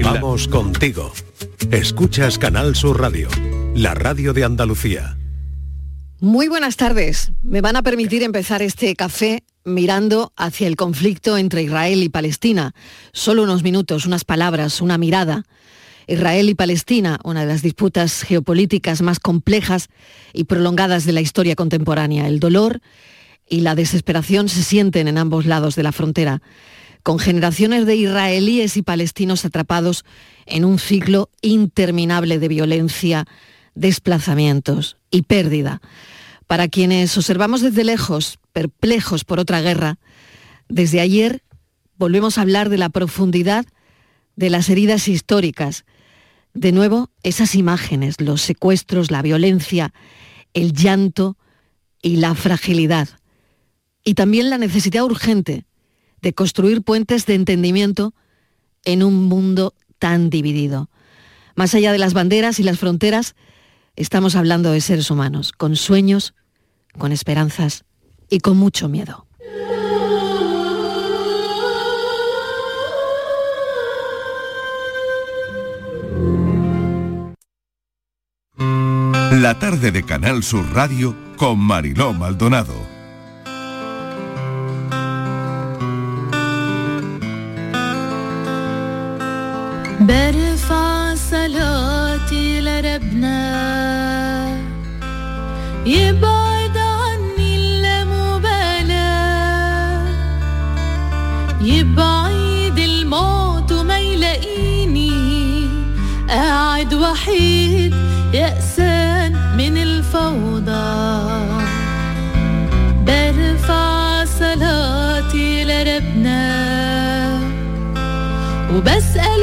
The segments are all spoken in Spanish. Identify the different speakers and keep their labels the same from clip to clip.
Speaker 1: Vamos contigo. Escuchas Canal Sur Radio, la radio de Andalucía.
Speaker 2: Muy buenas tardes. Me van a permitir empezar este café mirando hacia el conflicto entre Israel y Palestina. Solo unos minutos, unas palabras, una mirada. Israel y Palestina, una de las disputas geopolíticas más complejas y prolongadas de la historia contemporánea. El dolor y la desesperación se sienten en ambos lados de la frontera, con generaciones de israelíes y palestinos atrapados en un ciclo interminable de violencia, desplazamientos y pérdida. Para quienes observamos desde lejos, perplejos por otra guerra, desde ayer volvemos a hablar de la profundidad de las heridas históricas. De nuevo, esas imágenes, los secuestros, la violencia, el llanto y la fragilidad. Y también la necesidad urgente de construir puentes de entendimiento en un mundo tan dividido. Más allá de las banderas y las fronteras, estamos hablando de seres humanos, con sueños, con esperanzas y con mucho miedo.
Speaker 3: La tarde de Canal Sur Radio con Mariló Maldonado.
Speaker 4: برفع صلاتي لربنا. يبعد عني اللامبالاة. يبعد الموت وما يلاقيني. قاعد وحيد يأسان من الفوضى. برفع صلاتي لربنا. وبسأله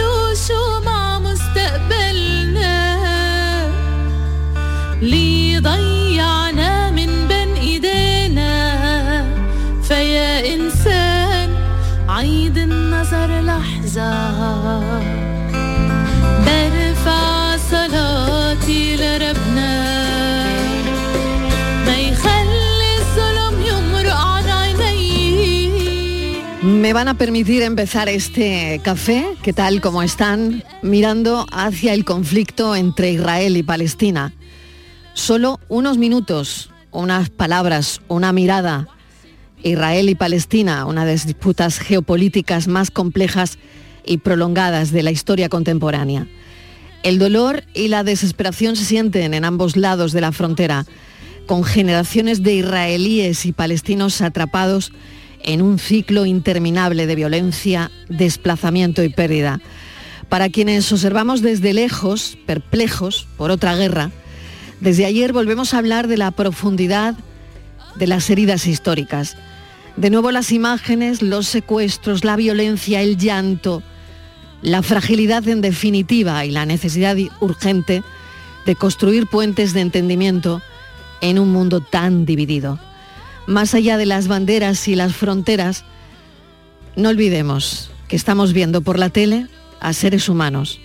Speaker 2: Me van a permitir empezar este café, ¿qué tal? ¿Cómo están? Mirando hacia el conflicto entre Israel y Palestina. Solo unos minutos, unas palabras, una mirada. Israel y Palestina, una de las disputas geopolíticas más complejas y prolongadas de la historia contemporánea. El dolor y la desesperación se sienten en ambos lados de la frontera, con generaciones de israelíes y palestinos atrapados en un ciclo interminable de violencia, desplazamiento y pérdida. Para quienes observamos desde lejos, perplejos por otra guerra, desde ayer volvemos a hablar de la profundidad de las heridas históricas. De nuevo las imágenes, los secuestros, la violencia, el llanto, la fragilidad en definitiva y la necesidad urgente de construir puentes de entendimiento en un mundo tan dividido. Más allá de las banderas y las fronteras, no olvidemos que estamos viendo por la tele a seres humanos,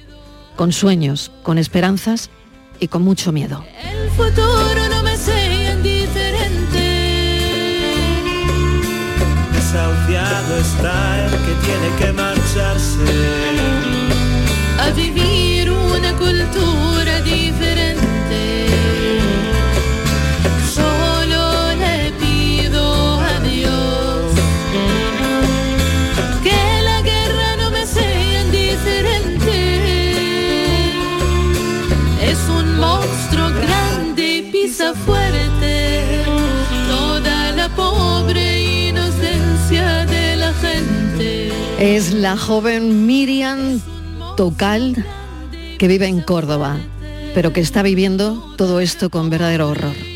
Speaker 2: con sueños, con esperanzas y con mucho miedo.
Speaker 4: El futuro no me sea indiferente.
Speaker 5: Desahuciado está el que tiene que marcharse.
Speaker 4: A vivir una cultura Es la
Speaker 2: joven Miriam Tocal que vive en Córdoba, pero que está viviendo todo esto con verdadero horror.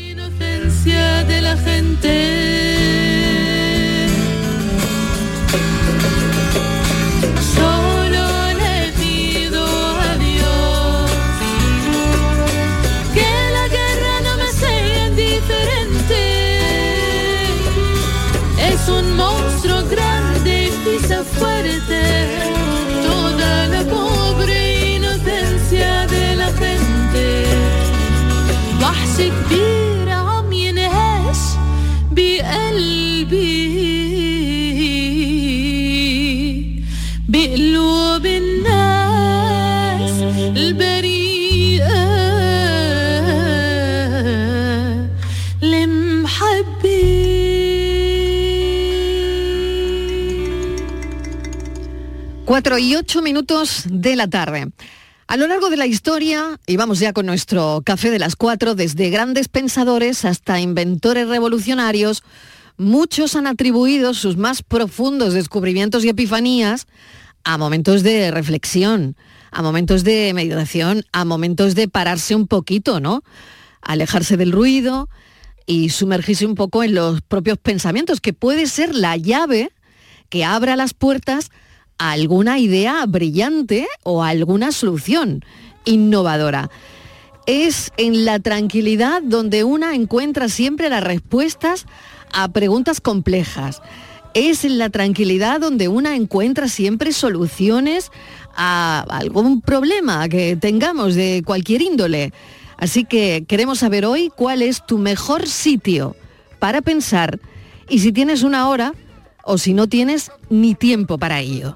Speaker 2: 4 y 8 minutos de la tarde. A lo largo de la historia, y vamos ya con nuestro café de las cuatro, desde grandes pensadores hasta inventores revolucionarios, muchos han atribuido sus más profundos descubrimientos y epifanías a momentos de reflexión, a momentos de meditación, a momentos de pararse un poquito, ¿no? Alejarse del ruido y sumergirse un poco en los propios pensamientos, que puede ser la llave que abra las puertas alguna idea brillante o alguna solución innovadora. Es en la tranquilidad donde una encuentra siempre las respuestas a preguntas complejas. Es en la tranquilidad donde una encuentra siempre soluciones a algún problema que tengamos de cualquier índole. Así que queremos saber hoy cuál es tu mejor sitio para pensar y si tienes una hora o si no tienes ni tiempo para ello.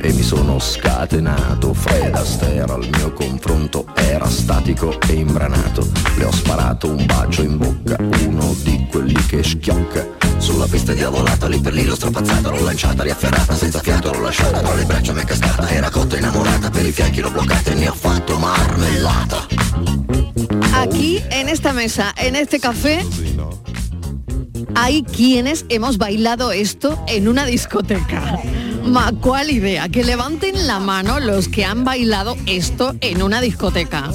Speaker 6: e mi sono scatenato. Fred Astaire al mio confronto era statico e imbranato. Le ho sparato un bacio in bocca, uno di quelli che schiocca. Sulla pista diavolata, lì per lì l'ho strapazzata L'ho lanciata, riafferrata, senza fiato l'ho lasciata Tra le braccia mi è cascata, era cotta innamorata Per i fianchi l'ho bloccata e ne ho fatto marmellata.
Speaker 2: Aquí, en esta mesa, en este café, hay quienes hemos bailado esto en una discoteca. Ma, ¿cuál idea? Que levanten la mano los que han bailado esto en una discoteca.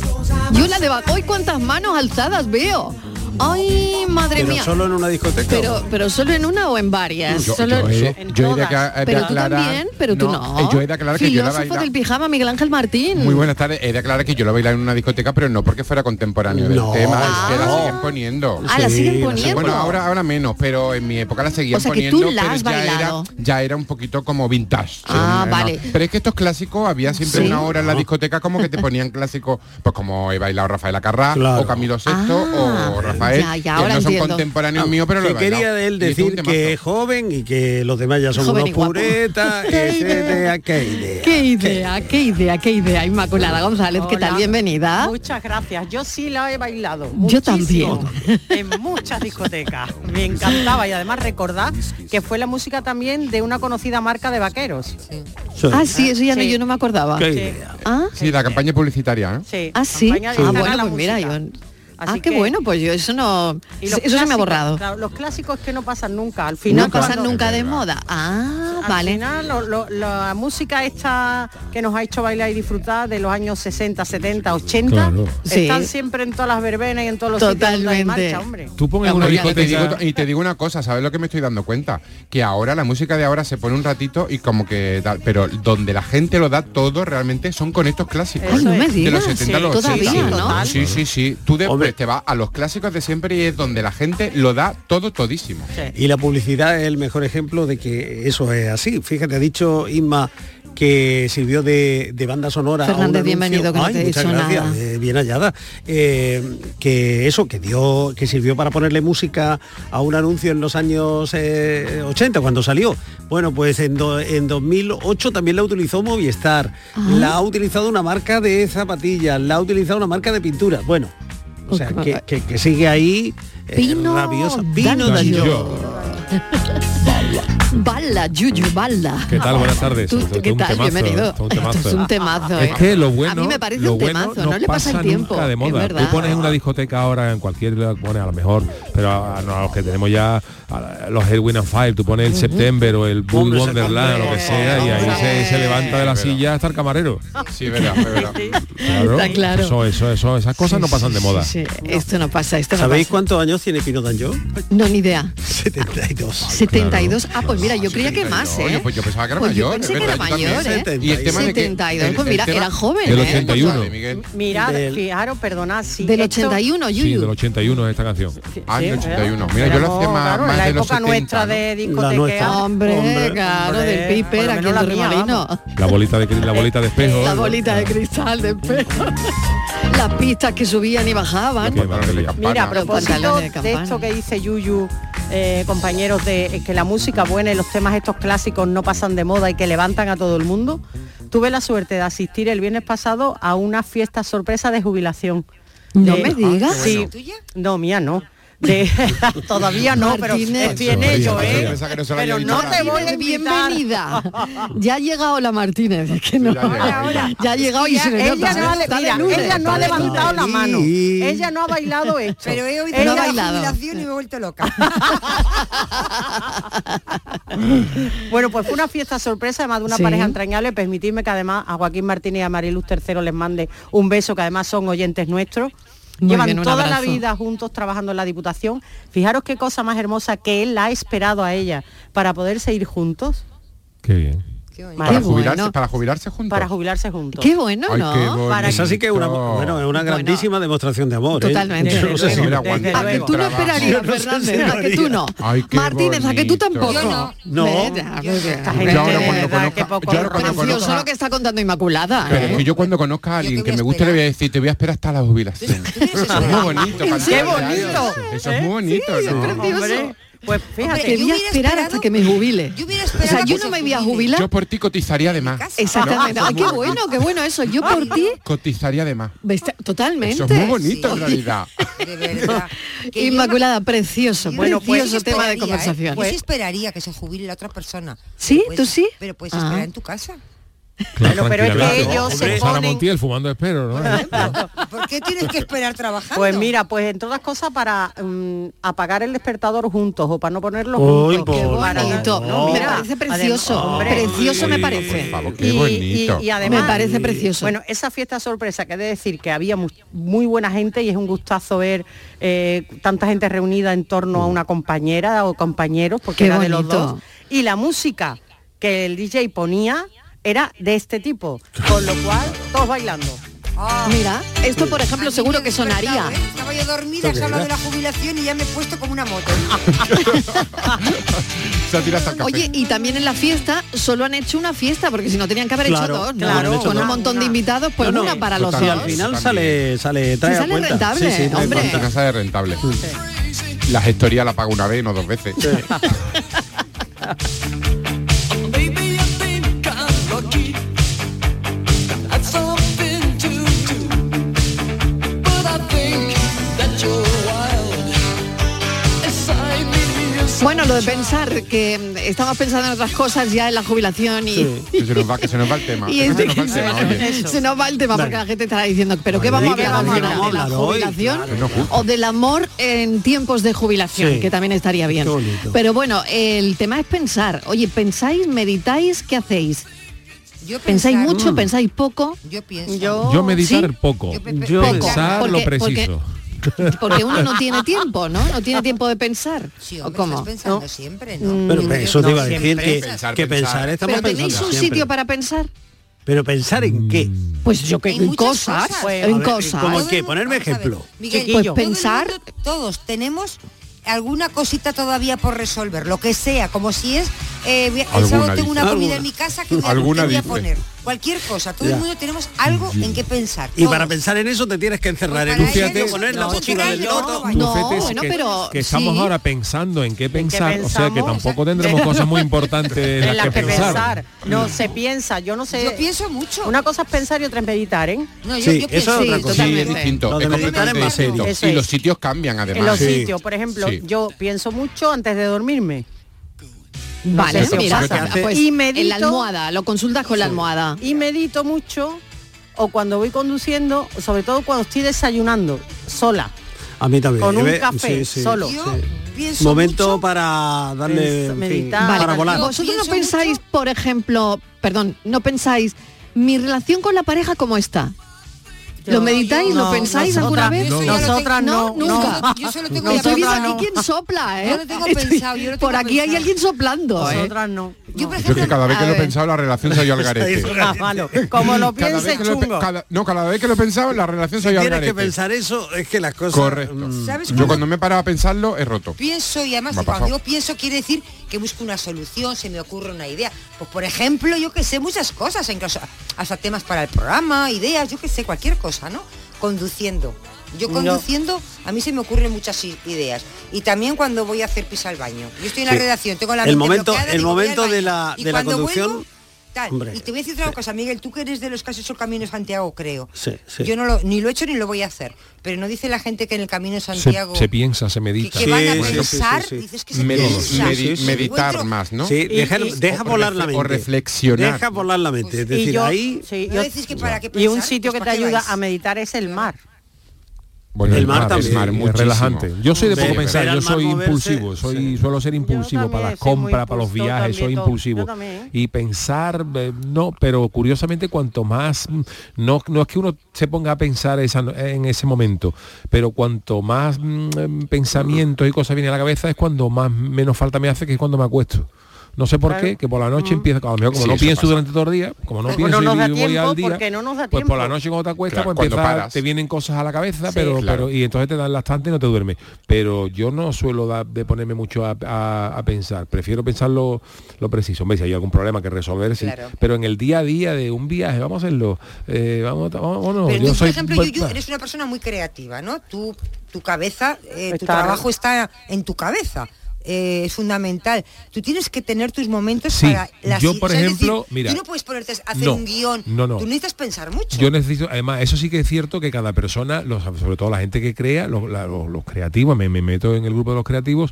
Speaker 2: Yo la de hoy cuántas manos alzadas veo. Ay, madre
Speaker 7: Pero
Speaker 2: mía.
Speaker 7: solo en una discoteca.
Speaker 2: Pero, pero solo en una o en varias.
Speaker 8: Yo,
Speaker 2: Solo-
Speaker 8: yo he, yo he de, de
Speaker 2: pero tú
Speaker 8: aclarar-
Speaker 2: también, pero tú no.
Speaker 8: eh, Yo he de aclarar que yo la
Speaker 2: Filósofo
Speaker 8: baila-
Speaker 2: del pijama, Miguel Ángel Martín.
Speaker 8: Muy buenas tardes. He de aclarar que yo lo bailaba en una discoteca, pero no porque fuera contemporáneo
Speaker 7: No.
Speaker 8: del tema, es que la
Speaker 2: Ah.
Speaker 8: siguen poniendo.
Speaker 2: Ah, la siguen
Speaker 7: Sí,
Speaker 2: poniendo.
Speaker 8: Bueno, ahora, ahora menos, pero en mi época la seguían
Speaker 2: O sea, que
Speaker 8: poniendo,
Speaker 2: tú la
Speaker 8: pero
Speaker 2: has
Speaker 8: ya
Speaker 2: bailado.
Speaker 8: era, ya era un poquito como vintage.
Speaker 2: Ah,
Speaker 8: Sí, no.
Speaker 2: vale.
Speaker 8: Pero es que estos clásicos había siempre
Speaker 2: Sí.
Speaker 8: una hora en la discoteca como que te ponían clásicos, pues como he bailado Rafael Acarrá,
Speaker 7: Claro.
Speaker 8: o Camilo VI,
Speaker 2: Ah,
Speaker 8: o Rafael,
Speaker 2: ya, ya,
Speaker 8: que no son
Speaker 2: entiendo.
Speaker 8: contemporáneos míos, pero lo he
Speaker 7: quería de él decir que es joven y que los demás ya son
Speaker 2: Joven
Speaker 7: unos puretas.
Speaker 2: Qué idea.
Speaker 7: de- qué idea.
Speaker 2: Qué idea, qué idea, qué idea. Inmaculada González, ¿qué tal?
Speaker 9: Hola.
Speaker 2: Bienvenida.
Speaker 9: Muchas gracias. Yo sí la he bailado.
Speaker 2: Yo también.
Speaker 9: En muchas discotecas. Me encantaba y además recordar que fue la música también de una conocida marca de vaqueros.
Speaker 7: Sí.
Speaker 2: Ah, sí, eso ya no,
Speaker 9: Sí.
Speaker 2: yo no me acordaba.
Speaker 7: Qué
Speaker 9: Sí.
Speaker 7: idea.
Speaker 2: Ah,
Speaker 8: Sí, la campaña publicitaria, ¿no?
Speaker 9: Sí.
Speaker 2: ah, sí. Ah, bueno, pues mira, yo...
Speaker 9: Así
Speaker 2: Ah, qué
Speaker 9: que-
Speaker 2: bueno, pues yo eso no... Eso se me ha borrado.
Speaker 9: claro, los clásicos que no pasan nunca. Al final
Speaker 2: No pasan
Speaker 9: cuando-
Speaker 2: nunca de moda. Ah,
Speaker 9: Al
Speaker 2: vale.
Speaker 9: final, lo- lo- la música esta que nos ha hecho bailar y disfrutar de los años 60, 70, 80,
Speaker 10: Claro.
Speaker 9: están
Speaker 2: Sí.
Speaker 9: siempre en todas las verbenas y en todos los sitios donde hay
Speaker 2: Totalmente.
Speaker 9: marcha, hombre.
Speaker 10: Tú pones una
Speaker 8: Oye, y, te
Speaker 10: discoteca...
Speaker 8: digo, y te digo una cosa, ¿sabes lo que me estoy dando cuenta? Que ahora la música de ahora se pone un ratito y como que da- pero donde la gente lo da todo realmente son con estos clásicos.
Speaker 2: Ay, no me
Speaker 9: Eso
Speaker 8: de los 70 a los
Speaker 2: Todavía,
Speaker 8: 80.
Speaker 2: ¿no?
Speaker 8: Sí, sí, sí. Tú
Speaker 7: Hombre.
Speaker 8: Te vas a los clásicos de siempre y es donde la gente lo da todo todísimo.
Speaker 7: Y la publicidad es el mejor ejemplo de que eso es así. Fíjate, ha dicho Isma que sirvió de, de banda sonora. a un
Speaker 2: Fernández,
Speaker 7: anuncio.
Speaker 2: bienvenido, que no
Speaker 7: Ay,
Speaker 2: te he
Speaker 7: muchas gracias,
Speaker 2: nada.
Speaker 7: eh, bien hallada. Eh, que eso, que dio, que sirvió para ponerle música a un anuncio en los años eh, 80, cuando salió. Bueno, pues en, do- en 2008 también la utilizó Movistar.
Speaker 2: Ah.
Speaker 7: La ha utilizado una marca de zapatillas, la ha utilizado una marca de pintura. Bueno, o sea, que, que- que sigue ahí eh,
Speaker 2: Pino
Speaker 7: rabiosa. Pino
Speaker 2: Danjo. Balla, Yuyu, balla.
Speaker 10: ¿Qué tal? Buenas tardes.
Speaker 2: Tú- ¿Qué
Speaker 10: un
Speaker 2: tal?
Speaker 10: temazo,
Speaker 2: Bienvenido.
Speaker 10: esto es un temazo.
Speaker 2: Esto es un temazo.
Speaker 10: Es
Speaker 2: ¿eh?
Speaker 10: que lo bueno,
Speaker 2: A mí me parece
Speaker 10: lo
Speaker 2: un
Speaker 10: bueno
Speaker 2: temazo, no, le pasa el tiempo.
Speaker 10: nunca de
Speaker 2: es
Speaker 10: moda.
Speaker 2: verdad.
Speaker 10: Tú pones en una discoteca ahora en cualquier pone a lo mejor, pero a, no, a los que tenemos ya a los Edwin and Five, tú pones el September o el Bull
Speaker 7: Hombre,
Speaker 10: Wonderland, lo que sea, y ahí se, se levanta de la
Speaker 8: Sí,
Speaker 10: silla hasta el camarero.
Speaker 8: Sí, es verdad, es verdad.
Speaker 10: Claro,
Speaker 2: Está claro.
Speaker 10: Eso, eso, eso, esas cosas no pasan de moda.
Speaker 2: Sí, sí, Esto no pasa, esto no
Speaker 7: ¿Sabéis
Speaker 2: pasa.
Speaker 7: cuántos años tiene Pino Danjo?
Speaker 2: No, ni idea.
Speaker 7: 72.
Speaker 2: 72 72. Ah, pues mira, yo creía que más, ¿eh?
Speaker 8: Oye, pues yo pensaba que era
Speaker 2: Pues yo
Speaker 8: mayor.
Speaker 2: pensé
Speaker 8: es
Speaker 2: que era
Speaker 8: yo
Speaker 2: mayor. ¿eh?
Speaker 8: Y el tema de que
Speaker 2: 72,
Speaker 8: el-
Speaker 2: pues mira, era joven,
Speaker 10: Del
Speaker 2: ¿eh?
Speaker 10: 81.
Speaker 8: Miguel.
Speaker 9: Mirad,
Speaker 7: Del-
Speaker 9: fijaros, perdonad, sí.
Speaker 2: Del
Speaker 9: esto-
Speaker 2: 81,
Speaker 10: Sí,
Speaker 2: Yuyu.
Speaker 10: del 81 es esta canción.
Speaker 8: Ah,
Speaker 9: Sí,
Speaker 8: del
Speaker 9: ¿verdad?
Speaker 8: 81. Mira, yo lo hacía más,
Speaker 9: claro,
Speaker 8: más
Speaker 9: la
Speaker 8: de los
Speaker 9: época
Speaker 8: 70,
Speaker 9: nuestra
Speaker 8: ¿no?
Speaker 9: de discotequea.
Speaker 2: Hombre,
Speaker 7: Hombre.
Speaker 2: claro,
Speaker 9: Hombre,
Speaker 2: del Piper, aquí en
Speaker 9: la mía,
Speaker 2: Torremolino.
Speaker 10: La bolita de la bolita de espejo.
Speaker 2: La bolita de cristal de espejo. Las pistas que subían y bajaban.
Speaker 9: Mira, a propósito
Speaker 2: de
Speaker 9: esto que dice Yuyu, eh, compañeros, de eh, que la música buena y los temas estos clásicos no pasan de moda y que levantan a todo el mundo, tuve la suerte de asistir el viernes pasado a una fiesta sorpresa de jubilación.
Speaker 2: No
Speaker 9: De-
Speaker 2: me digas.
Speaker 9: Sí, no, mía no. De- todavía no, pero estoy en ello. ¿eh?
Speaker 8: No
Speaker 9: Pero no te voy a.
Speaker 2: Bienvenida. Ya ha llegado la Martínez, es que no.
Speaker 8: Ya ha llegado, ya.
Speaker 2: Ya ha llegado y
Speaker 9: Ella,
Speaker 2: se le
Speaker 9: ella no ha, ella no levantado la mano. Ella no ha bailado esto.
Speaker 11: Pero he oído
Speaker 2: Ella
Speaker 11: la
Speaker 2: ha bailado.
Speaker 11: jubilación y me he vuelto loca.
Speaker 9: Bueno, pues fue una fiesta sorpresa, además de una
Speaker 2: Sí.
Speaker 9: pareja entrañable. Permitidme que además a Joaquín Martínez y a Mariluz III les mande un beso, que además son oyentes nuestros.
Speaker 2: Muy
Speaker 9: Llevan
Speaker 2: bien,
Speaker 9: toda la vida juntos trabajando en la Diputación. Fijaros qué cosa más hermosa que él la ha esperado a ella para poderse ir juntos,
Speaker 10: Qué bien.
Speaker 11: Qué bonito.
Speaker 8: Para
Speaker 2: Qué
Speaker 8: jubilarse,
Speaker 2: bueno.
Speaker 8: para jubilarse juntos.
Speaker 9: para jubilarse juntos.
Speaker 2: Qué bueno,
Speaker 8: Ay,
Speaker 2: ¿no?
Speaker 9: Para-
Speaker 7: Esa sí que es una, bueno, es una grandísima demostración de amor. ¿eh?
Speaker 2: Totalmente.
Speaker 7: Yo no sé si-
Speaker 2: A que tú no esperarías,
Speaker 7: no sé si
Speaker 2: Fernández, a que tú no.
Speaker 8: Ay,
Speaker 2: Martínez, a que tú tampoco.
Speaker 11: Yo no.
Speaker 7: No.
Speaker 11: Yo
Speaker 9: Esta gente,
Speaker 8: ahora cuando conozca-
Speaker 9: qué poco-
Speaker 8: yo ahora cuando
Speaker 2: Precioso
Speaker 8: conozca-
Speaker 2: lo que está contando Inmaculada.
Speaker 8: Pero
Speaker 2: ¿eh?
Speaker 8: es que yo cuando conozca a alguien que me guste le voy a decir, te voy a esperar hasta la jubilación. Eso es muy bonito.
Speaker 9: ¡Qué bonito!
Speaker 8: Eso
Speaker 9: ¿Eh?
Speaker 8: es muy bonito,
Speaker 9: Hombre, pues fíjate.
Speaker 2: Que
Speaker 11: yo
Speaker 2: voy a esperar hasta que me jubile.
Speaker 11: yo hubiera
Speaker 2: O sea, yo no me voy a jubilar.
Speaker 8: Yo por ti cotizaría de más.
Speaker 2: Exactamente.
Speaker 8: No,
Speaker 2: Ay, qué bueno, qué bueno eso. Yo por ti,
Speaker 8: Cotizaría de más.
Speaker 2: totalmente.
Speaker 8: Eso es muy bonito
Speaker 11: Sí.
Speaker 8: en realidad.
Speaker 11: De verdad. Que yo-
Speaker 2: Inmaculada, precioso,
Speaker 11: yo-
Speaker 2: bueno, precioso tema de
Speaker 11: esperaría, ¿eh?
Speaker 2: conversación.
Speaker 11: Yo sí esperaría que se jubile la otra persona.
Speaker 2: ¿Sí?
Speaker 11: Pero
Speaker 2: ¿Tú sí?
Speaker 11: Pero puedes
Speaker 2: Ah.
Speaker 11: esperar en tu casa.
Speaker 9: Bueno, pero es que ellos se
Speaker 10: Como Sara
Speaker 9: ponen-
Speaker 10: Montiel fumando espero, ¿no?
Speaker 11: ¿Por qué tienes que esperar trabajando?
Speaker 9: Pues mira, pues entre otras cosas para mm, apagar el despertador juntos o para no ponerlo
Speaker 7: Uy,
Speaker 9: juntos.
Speaker 2: Qué bonito.
Speaker 9: no,
Speaker 2: me
Speaker 9: mira,
Speaker 2: parece precioso.
Speaker 9: además- hombre,
Speaker 2: precioso me parece.
Speaker 8: por favor, qué
Speaker 9: y,
Speaker 8: bonito.
Speaker 9: y- y además
Speaker 2: me parece precioso.
Speaker 9: Bueno, esa fiesta sorpresa que he de decir que había mu- muy buena gente y es un gustazo ver eh, tanta gente reunida en torno a una compañera o compañeros, porque
Speaker 2: Qué
Speaker 9: era de los
Speaker 2: bonito.
Speaker 9: dos. Y la música que el DJ ponía era de este tipo, con lo cual todos bailando.
Speaker 11: Ah,
Speaker 2: Mira, esto por ejemplo seguro que sonaría.
Speaker 11: ¿eh? Estaba yo dormida, se habla de la jubilación y ya me he puesto como una moto.
Speaker 8: Se tira hasta el café.
Speaker 2: Oye, y también en la fiesta solo han hecho una fiesta, porque si no tenían que haber
Speaker 7: Claro,
Speaker 2: hecho dos, ¿no?
Speaker 7: claro,
Speaker 2: Con un montón de invitados, pues
Speaker 7: No, no,
Speaker 2: una para los.
Speaker 7: Y
Speaker 2: dos.
Speaker 7: al final sale, sale, trae a
Speaker 2: sale
Speaker 7: cuenta.
Speaker 2: rentable,
Speaker 7: Sí, sí, trae
Speaker 2: hombre.
Speaker 7: Cuenta.
Speaker 8: sale rentable. La gestoría la paga una vez, no dos veces.
Speaker 2: Bueno, lo de pensar que mm, estamos pensando en otras cosas ya en la jubilación y,
Speaker 7: Sí.
Speaker 8: Que se nos va, que se nos va el tema.
Speaker 2: y este-
Speaker 8: se nos va el tema, oye.
Speaker 2: Se nos va el tema porque la gente estará diciendo, pero ¿qué
Speaker 7: Vale,
Speaker 2: vamos a
Speaker 7: ¿de qué
Speaker 2: hablar
Speaker 7: vamos a
Speaker 2: ¿De la
Speaker 7: hoy?
Speaker 2: jubilación
Speaker 7: Claro.
Speaker 2: O del amor en tiempos de jubilación?
Speaker 7: Sí.
Speaker 2: Que también estaría bien. Pero bueno, el tema es pensar. Oye, ¿pensáis, meditáis? ¿Qué hacéis?
Speaker 11: Yo
Speaker 2: ¿Pensáis
Speaker 11: pensar-
Speaker 2: mucho?
Speaker 7: Mm.
Speaker 2: ¿Pensáis poco?
Speaker 11: Yo pienso.
Speaker 9: Yo,
Speaker 10: Yo meditar
Speaker 2: ¿sí?
Speaker 10: poco.
Speaker 11: Yo pe- pe-
Speaker 7: Yo-
Speaker 10: Pensar
Speaker 2: Porque-
Speaker 10: lo preciso.
Speaker 2: Porque uno no tiene tiempo, ¿no? No tiene tiempo de pensar.
Speaker 11: Sí,
Speaker 2: ¿O
Speaker 11: hombre,
Speaker 2: cómo?
Speaker 11: estás pensando
Speaker 9: ¿No?
Speaker 11: siempre,
Speaker 2: Mm.
Speaker 11: ¿no?
Speaker 7: Pero
Speaker 11: Yo creo
Speaker 7: eso
Speaker 11: que
Speaker 7: te iba a decir
Speaker 11: siempre.
Speaker 7: que,
Speaker 8: Pensar,
Speaker 7: que
Speaker 8: pensar.
Speaker 7: pensar estamos
Speaker 2: ¿Pero tenéis
Speaker 7: pensando
Speaker 2: un
Speaker 7: siempre.
Speaker 2: sitio para pensar?
Speaker 7: Pero pensar en qué.
Speaker 2: Pues yo que
Speaker 11: En
Speaker 2: en cosas,
Speaker 11: cosas.
Speaker 9: Pues,
Speaker 2: en
Speaker 7: ver,
Speaker 2: cosas.
Speaker 7: ¿cómo
Speaker 11: Todo
Speaker 7: qué? Ponerme ejemplo.
Speaker 11: Miguel, el
Speaker 2: Pensar-
Speaker 11: mundo, todos tenemos alguna cosita todavía por resolver, lo que sea, como si es, eh, el
Speaker 8: Alguna
Speaker 11: sábado tengo una comida
Speaker 7: Alguna.
Speaker 11: en mi casa que voy a,
Speaker 8: Alguna
Speaker 11: que voy a poner, cualquier cosa, todo
Speaker 7: Ya.
Speaker 11: el mundo tenemos algo en que pensar.
Speaker 7: Y para pensar en eso te tienes que encerrar
Speaker 11: Pues
Speaker 7: en un
Speaker 11: eso-
Speaker 7: poner la postura del loto.
Speaker 11: no,
Speaker 2: No,
Speaker 10: Fíjate,
Speaker 2: bueno,
Speaker 10: que,
Speaker 2: pero
Speaker 10: que estamos
Speaker 2: sí.
Speaker 10: ahora pensando en qué pensar, o sea que tampoco tendremos cosas muy importantes en
Speaker 9: en
Speaker 10: las que, pensar.
Speaker 9: pensar. No, se piensa, yo no sé.
Speaker 11: Yo pienso mucho.
Speaker 9: Una cosa es pensar y otra es meditar, ¿eh?
Speaker 11: No, yo,
Speaker 7: Sí,
Speaker 11: yo
Speaker 7: eso
Speaker 11: pienso
Speaker 7: es otra cosa.
Speaker 8: Sí, es
Speaker 2: Totalmente.
Speaker 8: distinto.
Speaker 7: Lo
Speaker 8: Es
Speaker 7: de meditar
Speaker 8: completamente distinto. Y los sitios cambian
Speaker 9: En
Speaker 8: además.
Speaker 9: los
Speaker 7: Sí.
Speaker 9: sitios, por ejemplo, yo pienso mucho antes de dormirme.
Speaker 2: Vale,
Speaker 9: sé
Speaker 2: mira,
Speaker 9: pasa.
Speaker 2: pues
Speaker 9: Y
Speaker 2: en
Speaker 9: medito-
Speaker 2: la almohada, lo consultas con la almohada.
Speaker 9: Y medito mucho o cuando voy conduciendo, sobre todo cuando estoy desayunando sola.
Speaker 7: A mí también.
Speaker 9: Con un café, solo.
Speaker 7: Sí.
Speaker 11: pienso
Speaker 7: Momento
Speaker 11: mucho-
Speaker 7: para darle
Speaker 9: Pens-
Speaker 7: en
Speaker 9: meditar.
Speaker 2: Vale,
Speaker 7: para volar.
Speaker 2: Vosotros no pensáis,
Speaker 11: mucho-
Speaker 2: por ejemplo, perdón, no pensáis, mi relación con la pareja cómo está. ¿Lo meditáis? ¿Lo pensáis alguna vez?
Speaker 9: no, nosotras no,
Speaker 2: nunca.
Speaker 11: Yo solo tengo
Speaker 2: Estoy viendo aquí quién sopla, ¿eh?
Speaker 11: Yo lo tengo
Speaker 2: Estoy-
Speaker 11: pensado, yo lo tengo
Speaker 2: Por aquí hay alguien soplando, ¿eh?
Speaker 9: Nosotras no.
Speaker 11: Yo, por
Speaker 8: Yo que cada vez que lo he pensado la relación se ha ido al garete.
Speaker 9: Ah, como lo piense
Speaker 8: lo cada- no, cada vez que lo he pensado la relación se ha ido al
Speaker 7: Tienes que
Speaker 8: garete.
Speaker 7: pensar eso, es que las cosas...
Speaker 8: Correcto.
Speaker 7: mm,
Speaker 11: ¿sabes
Speaker 8: Yo cuando me he parado a pensarlo he roto.
Speaker 11: pienso y además cuando digo pienso quiere decir que busco una solución, se me ocurre una idea. Pues por ejemplo, yo que sé, muchas cosas, incluso hasta temas para el programa, ideas, yo que sé, cualquier cosa, ¿no? Conduciendo. Yo
Speaker 9: No.
Speaker 11: conduciendo, a mí se me ocurren muchas ideas. Y también cuando voy a hacer pis al baño. Yo estoy en la
Speaker 7: Sí.
Speaker 11: redacción, tengo la
Speaker 7: El
Speaker 11: mente
Speaker 7: momento-
Speaker 11: bloqueada,
Speaker 7: el
Speaker 11: voy al
Speaker 7: momento de la-
Speaker 11: Y
Speaker 7: de la conducción,
Speaker 11: vuelvo, tal.
Speaker 7: hombre.
Speaker 11: Y te voy a decir otra cosa, Miguel, tú que eres de los que has hecho el Camino de Santiago, creo.
Speaker 7: Sí, sí.
Speaker 11: Yo no lo, ni lo he hecho ni lo voy a hacer. Pero no dice la gente que en el Camino de
Speaker 10: Se,
Speaker 11: Santiago...
Speaker 10: se piensa, se
Speaker 11: que,
Speaker 10: medita.
Speaker 11: que van a
Speaker 7: Sí, sí, sí,
Speaker 11: pensar, dices que se
Speaker 8: Medi-
Speaker 11: piensa.
Speaker 8: medi-
Speaker 7: Sí, sí, sí.
Speaker 8: meditar más, ¿no?
Speaker 7: Sí, deja,
Speaker 9: y-
Speaker 7: volar la mente.
Speaker 8: o reflexionar.
Speaker 7: Deja volar la mente. Es
Speaker 9: Y
Speaker 7: decir,
Speaker 9: yo-
Speaker 7: ahí...
Speaker 9: sí,
Speaker 11: ¿No
Speaker 9: yo-
Speaker 11: decís que para qué
Speaker 9: y un sitio
Speaker 11: Pues
Speaker 9: que te
Speaker 11: ¿para qué
Speaker 9: ayuda
Speaker 11: vais?
Speaker 9: a meditar es el mar.
Speaker 10: Bueno,
Speaker 7: El mar
Speaker 10: es
Speaker 7: también.
Speaker 10: es
Speaker 8: muchísimo.
Speaker 10: relajante. Yo soy de poco pensar, yo
Speaker 7: mar
Speaker 10: soy
Speaker 7: moverse,
Speaker 10: impulsivo, soy
Speaker 7: sí.
Speaker 10: suelo ser impulsivo
Speaker 9: también
Speaker 10: para las compras, para los viajes, soy
Speaker 9: también,
Speaker 10: impulsivo. Y pensar, eh, no, pero curiosamente cuanto más, mm, no, no es que uno se ponga a pensar esa- en ese momento, pero cuanto más mm, em, pensamientos y cosas vienen a la cabeza es cuando más menos falta me hace que es cuando me acuesto. No sé por
Speaker 9: Claro.
Speaker 10: qué, que por la noche empieza, a lo mejor como
Speaker 8: Sí,
Speaker 10: no pienso
Speaker 8: pasa.
Speaker 10: durante todo el día, como no
Speaker 9: Pues
Speaker 10: pienso
Speaker 9: no nos da
Speaker 10: y voy
Speaker 9: tiempo,
Speaker 10: al día,
Speaker 9: porque no nos da
Speaker 10: pues por la noche cuando te acuestas,
Speaker 8: Claro,
Speaker 10: pues
Speaker 8: cuando
Speaker 10: empieza,
Speaker 8: paras.
Speaker 10: te vienen cosas a la cabeza,
Speaker 9: Sí.
Speaker 10: pero,
Speaker 8: Claro.
Speaker 10: pero y entonces te dan lastante y no te duermes. Pero yo no suelo dar- de ponerme mucho a, a- a pensar, prefiero pensar lo, lo preciso. Hombre, si hay algún problema que resolver, sí.
Speaker 11: Claro.
Speaker 10: Pero en el día a día de un viaje, vamos a hacerlo. eh, vamos, vamos, vámonos.
Speaker 11: Pero
Speaker 10: yo
Speaker 11: tú, por
Speaker 10: soy-
Speaker 11: ejemplo,
Speaker 10: voy-
Speaker 11: Yuyu, eres una persona muy creativa, ¿no? Tú, tu cabeza, eh, tu trabajo está en tu cabeza. Eh, es fundamental. Tú tienes que tener tus momentos
Speaker 10: Sí,
Speaker 11: para las
Speaker 10: yo, por
Speaker 11: o sea, es
Speaker 10: ejemplo,
Speaker 11: decir,
Speaker 10: mira,
Speaker 11: tú no puedes ponerte a hacer
Speaker 10: no,
Speaker 11: un guion.
Speaker 10: no, no.
Speaker 11: Tú necesitas pensar mucho.
Speaker 10: Yo necesito, además, eso sí que es cierto que cada persona, los- sobre todo la gente que crea, los, la- los- los creativos, me, me meto en el grupo de los creativos,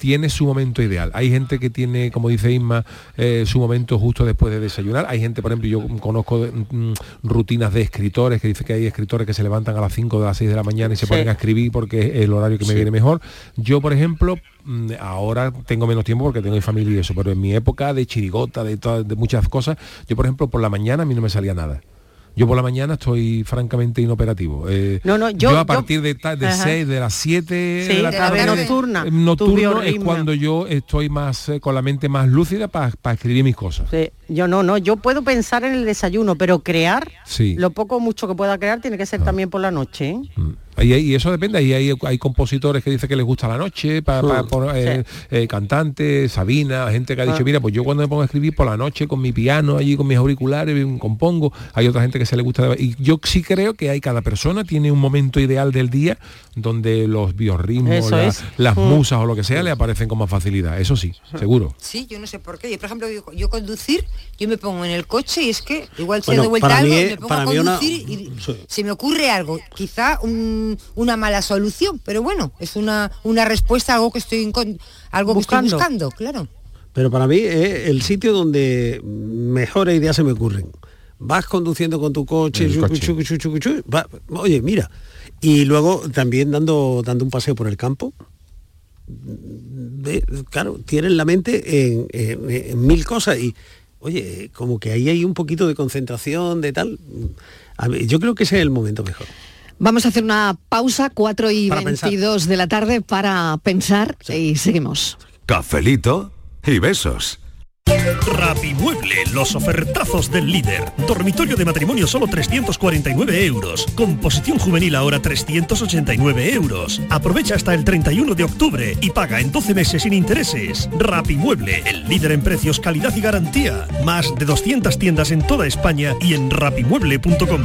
Speaker 10: tiene su momento ideal. Hay gente que tiene, como dice Isma, eh, su momento justo después de desayunar. Hay gente, por ejemplo, yo conozco mm, rutinas de escritores, que dice que hay escritores que se levantan a las 5 de las 6 de la mañana y se
Speaker 9: Sí.
Speaker 10: ponen a escribir porque es el horario que me viene mejor. Yo, por ejemplo, mm, ahora tengo menos tiempo porque tengo mi familia y eso, pero en mi época de chirigota, de, todas- de muchas cosas, yo, por ejemplo, por la mañana a mí no me salía nada. Yo por la mañana estoy francamente inoperativo. Eh,
Speaker 9: No, no, yo-
Speaker 10: a
Speaker 9: yo-
Speaker 10: partir de, de
Speaker 9: Ajá.
Speaker 10: 6, de las 7
Speaker 9: Sí,
Speaker 10: de la
Speaker 9: de la
Speaker 10: tarde,
Speaker 9: nocturna,
Speaker 10: eh,
Speaker 9: tu
Speaker 10: nocturno es cuando yo estoy más eh, con la mente más lúcida para escribir mis cosas.
Speaker 9: Sí, yo no, no, yo puedo pensar en el desayuno, pero crear,
Speaker 10: Sí.
Speaker 9: lo poco o mucho que pueda crear tiene que ser también por la noche. ¿eh?
Speaker 10: Mm. Y eso depende, ahí hay, hay compositores que dicen que les gusta la noche, para
Speaker 9: Sí.
Speaker 10: cantantes, Sabina, gente que ha dicho,
Speaker 9: Ah.
Speaker 10: mira, pues yo cuando me pongo a escribir por la noche con mi piano, allí con mis auriculares, compongo, hay otra gente que se le gusta. Y yo sí creo que hay, cada persona tiene un momento ideal del día donde los biorritmos, la- las
Speaker 9: Mm.
Speaker 10: musas o lo que sea le aparecen con más facilidad, eso sí, seguro.
Speaker 11: Sí, yo no sé por qué. Yo, por ejemplo, yo, yo conducir, yo me pongo en el coche y es que igual se
Speaker 7: Bueno,
Speaker 11: de vuelta algo,
Speaker 7: mí
Speaker 11: y me pongo a
Speaker 7: una-
Speaker 11: conducir y
Speaker 7: sí.
Speaker 11: se me ocurre algo, quizá un- una mala solución, pero bueno, es una, una respuesta a algo que estoy algo que
Speaker 9: Buscando.
Speaker 11: estoy buscando, claro.
Speaker 7: Pero para mí es el sitio donde mejores ideas se me ocurren. Vas conduciendo con tu coche,
Speaker 8: El
Speaker 7: chucu,
Speaker 8: coche.
Speaker 7: chucu, chucu, chucu, chucu, va- oye, mira. Y luego también dando, dando un paseo por el campo. Claro, tienes la mente en, en- en mil cosas y, oye, como que ahí hay un poquito de concentración, de tal. A mí- yo creo que ese es el momento mejor.
Speaker 2: Vamos a hacer una pausa, 4 y
Speaker 7: Para pensar.
Speaker 2: 22 de la tarde, para pensar y seguimos.
Speaker 1: Cafelito y besos.
Speaker 12: Rapimueble, los ofertazos del líder. Dormitorio de matrimonio solo 349 euros. Composición juvenil ahora 389 euros. Aprovecha hasta el 31 de octubre y paga en 12 meses sin intereses. Rapimueble, el líder en precios, calidad y garantía. Más de 200 tiendas en toda España y en rapimueble.com.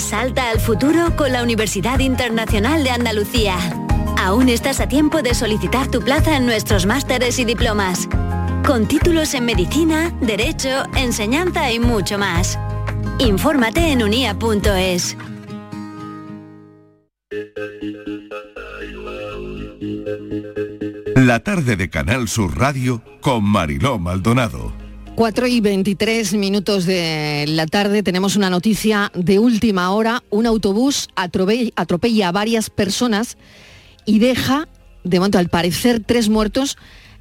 Speaker 13: Salta al futuro con la Universidad Internacional de Andalucía. Aún estás a tiempo de solicitar tu plaza en nuestros másteres y diplomas. Con títulos en medicina, derecho, enseñanza y mucho más. Infórmate en unia.es.
Speaker 3: La tarde de Canal Sur Radio con Mariló Maldonado.
Speaker 2: 4 y 23 minutos de la tarde tenemos una noticia de última hora. Un autobús atrobe- atropella a varias personas y deja, de momento al parecer, tres muertos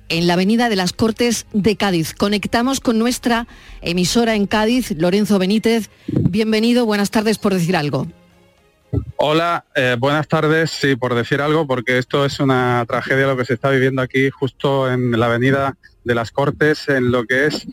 Speaker 2: en la avenida de las Cortes de Cádiz. Conectamos con nuestra emisora en Cádiz, Lorenzo Benítez. Bienvenido, buenas tardes por decir algo.
Speaker 14: Hola, eh, buenas tardes. Sí, por decir algo, porque esto es una tragedia lo que se está viviendo aquí justo en la avenida de las Cortes, en lo que es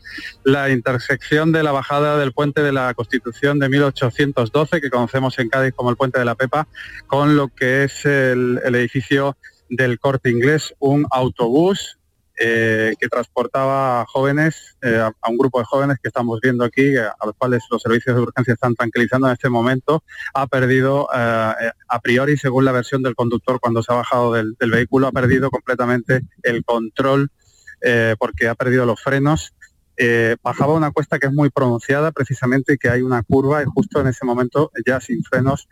Speaker 14: la intersección de la bajada del puente de la Constitución de 1812, que conocemos en Cádiz como el puente de la Pepa, con lo que es el, edificio del corte inglés, un autobús eh, que transportaba a jóvenes, eh, a, un grupo de jóvenes que estamos viendo aquí, eh, a los cuales los servicios de urgencia están tranquilizando en este momento, ha perdido, eh, eh, a priori, según la versión del conductor cuando se ha bajado del vehículo, ha perdido completamente el control eh, porque ha perdido los frenos. Eh, bajaba una cuesta que es muy pronunciada precisamente y que hay una curva y justo en ese momento ya sin frenos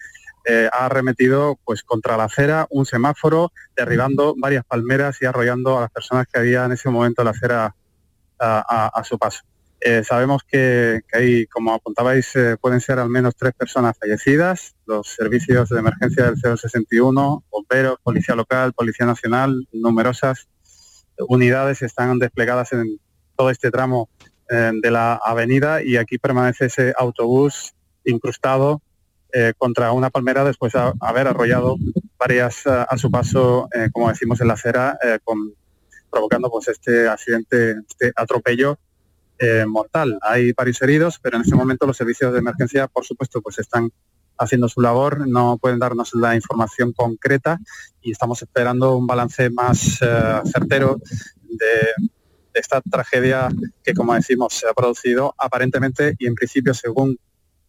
Speaker 14: eh, ha arremetido pues contra la acera un semáforo, derribando varias palmeras y arrollando a las personas que había en ese momento en la acera a, su paso. Sabemos que, que hay, como apuntabais, pueden ser al menos tres personas fallecidas. Los servicios de emergencia del 061, bomberos, policía local, policía nacional, numerosas unidades están desplegadas en todo este tramo eh, de la avenida y aquí permanece ese autobús incrustado eh, contra una palmera después de haber arrollado varias eh, a su paso, como decimos en la acera, provocando pues este accidente, este atropello mortal. Hay varios heridos, pero en este momento los servicios de emergencia, por supuesto, pues están haciendo su labor, no pueden darnos la información concreta y estamos esperando un balance más eh, certero de, esta tragedia que, como decimos, se ha producido aparentemente y en principio, según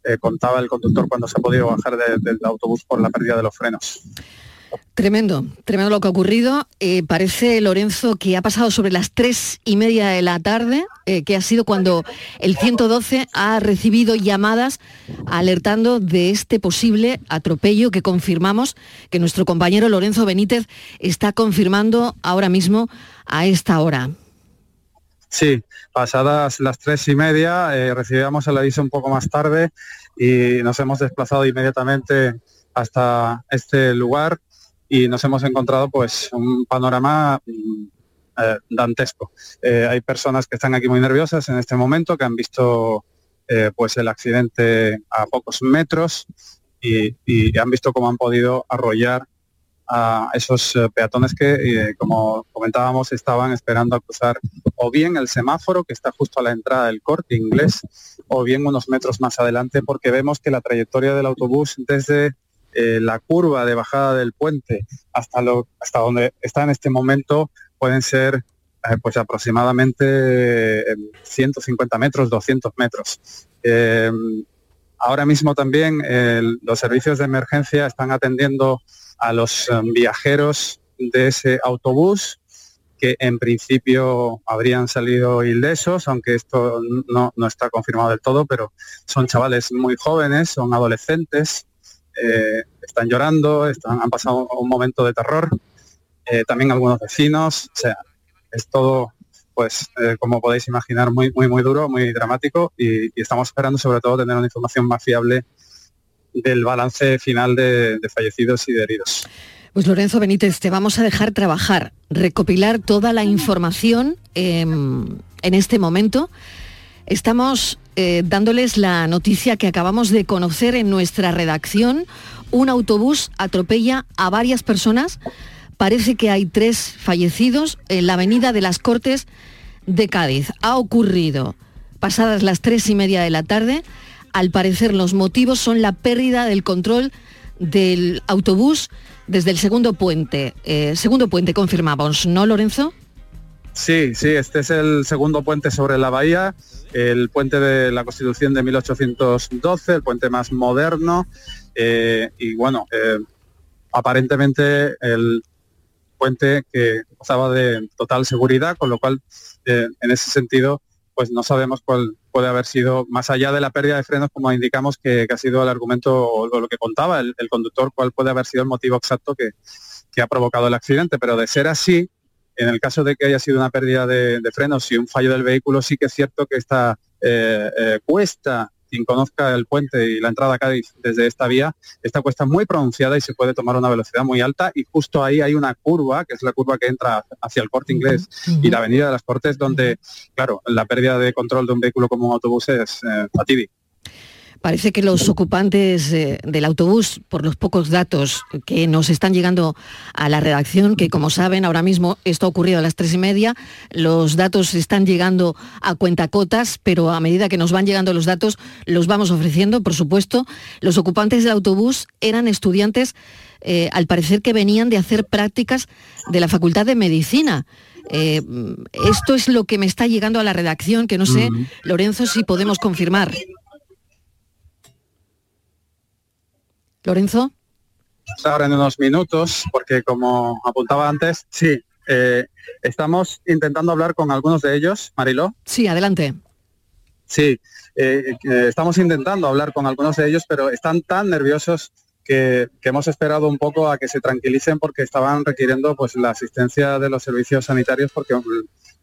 Speaker 14: eh, contaba el conductor cuando se ha podido bajar de- del autobús por la pérdida de los frenos.
Speaker 2: Tremendo, tremendo lo que ha ocurrido. Eh, parece, Lorenzo, que ha pasado sobre las tres y media de la tarde, eh, que ha sido cuando el 112 ha recibido llamadas alertando de este posible atropello que confirmamos, que nuestro compañero Lorenzo Benítez está confirmando ahora mismo a esta hora.
Speaker 14: Sí, pasadas las tres y media eh, recibíamos el aviso un poco más tarde y nos hemos desplazado inmediatamente hasta este lugar y nos hemos encontrado pues un panorama mm, eh, dantesco. Eh, hay personas que están aquí muy nerviosas en este momento, que han visto eh, pues el accidente a pocos metros y, y han visto cómo han podido arrollar a esos peatones que, como comentábamos, estaban esperando a cruzar o bien el semáforo que está justo a la entrada del corte inglés, o bien unos metros más adelante, porque vemos que la trayectoria del autobús desde eh, la curva de bajada del puente hasta, lo, donde está en este momento pueden ser eh, pues aproximadamente eh, 150 metros, 200 metros. Eh, ahora mismo también eh, los servicios de emergencia están atendiendo a los eh, viajeros de ese autobús que en principio habrían salido ilesos, aunque esto no está confirmado del todo, pero son chavales muy jóvenes, son adolescentes, eh, están llorando, han pasado un momento de terror, eh, también algunos vecinos, o sea, es todo, pues, eh, como podéis imaginar, muy, muy, muy duro, muy dramático y, estamos esperando sobre todo tener una información más fiable del balance final de, fallecidos y de heridos.
Speaker 2: Pues Lorenzo Benítez, te vamos a dejar trabajar, recopilar toda la información eh, en este momento. Estamos eh, dándoles la noticia que acabamos de conocer en nuestra redacción. Un autobús atropella a varias personas. Parece que hay tres fallecidos en la avenida de las Cortes de Cádiz. Ha ocurrido pasadas las tres y media de la tarde. Al parecer los motivos son la pérdida del control del autobús desde el segundo puente. Eh, segundo puente confirmamos, ¿no, Lorenzo?
Speaker 14: Sí, sí, este es el segundo puente sobre la bahía, el puente de la Constitución de 1812, el puente más moderno, eh, y bueno, eh, aparentemente el puente que gozaba de total seguridad, con lo cual, eh, en ese sentido, pues no sabemos cuál, puede haber sido, más allá de la pérdida de frenos, como indicamos que, ha sido el argumento o lo que contaba el, conductor, cuál puede haber sido el motivo exacto que ha provocado el accidente. Pero de ser así, en el caso de que haya sido una pérdida de, de frenos y un fallo del vehículo, sí que es cierto que esta eh, eh, cuesta, quien conozca el puente y la entrada a Cádiz desde esta vía, esta cuesta es muy pronunciada y se puede tomar una velocidad muy alta y justo ahí hay una curva, que es la curva que entra hacia el corte inglés y la avenida de las Cortes, donde, claro, la pérdida de control de un vehículo como un autobús es eh, fatídica.
Speaker 2: Parece que los ocupantes eh, del autobús, por los pocos datos que nos están llegando a la redacción, que como saben ahora mismo esto ha ocurrido a las tres y media, los datos están llegando a cuentacotas, pero a medida que nos van llegando los datos los vamos ofreciendo, por supuesto. Los ocupantes del autobús eran estudiantes, eh, al parecer que venían de hacer prácticas de la Facultad de Medicina. Eh, esto es lo que me está llegando a la redacción, que no sé,
Speaker 14: Mm.
Speaker 2: Lorenzo, si podemos confirmar. Lorenzo.
Speaker 14: ahora en unos minutos, porque como apuntaba antes, sí, eh, estamos intentando hablar con algunos de ellos, Mariló.
Speaker 2: Sí, adelante.
Speaker 14: Sí, eh, eh, estamos intentando hablar con algunos de ellos, pero están tan nerviosos que, que hemos esperado un poco a que se tranquilicen porque estaban requiriendo pues la asistencia de los servicios sanitarios porque mm,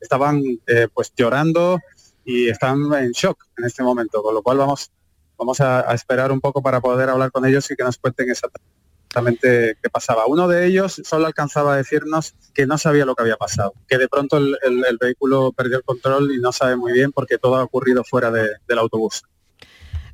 Speaker 14: estaban eh, pues llorando y están en shock en este momento, con lo cual vamos vamos a, esperar un poco para poder hablar con ellos y que nos cuenten exactamente qué pasaba. Uno de ellos solo alcanzaba a decirnos que no sabía lo que había pasado, que de pronto el, vehículo perdió el control y no sabe muy bien porque todo ha ocurrido fuera de- del autobús.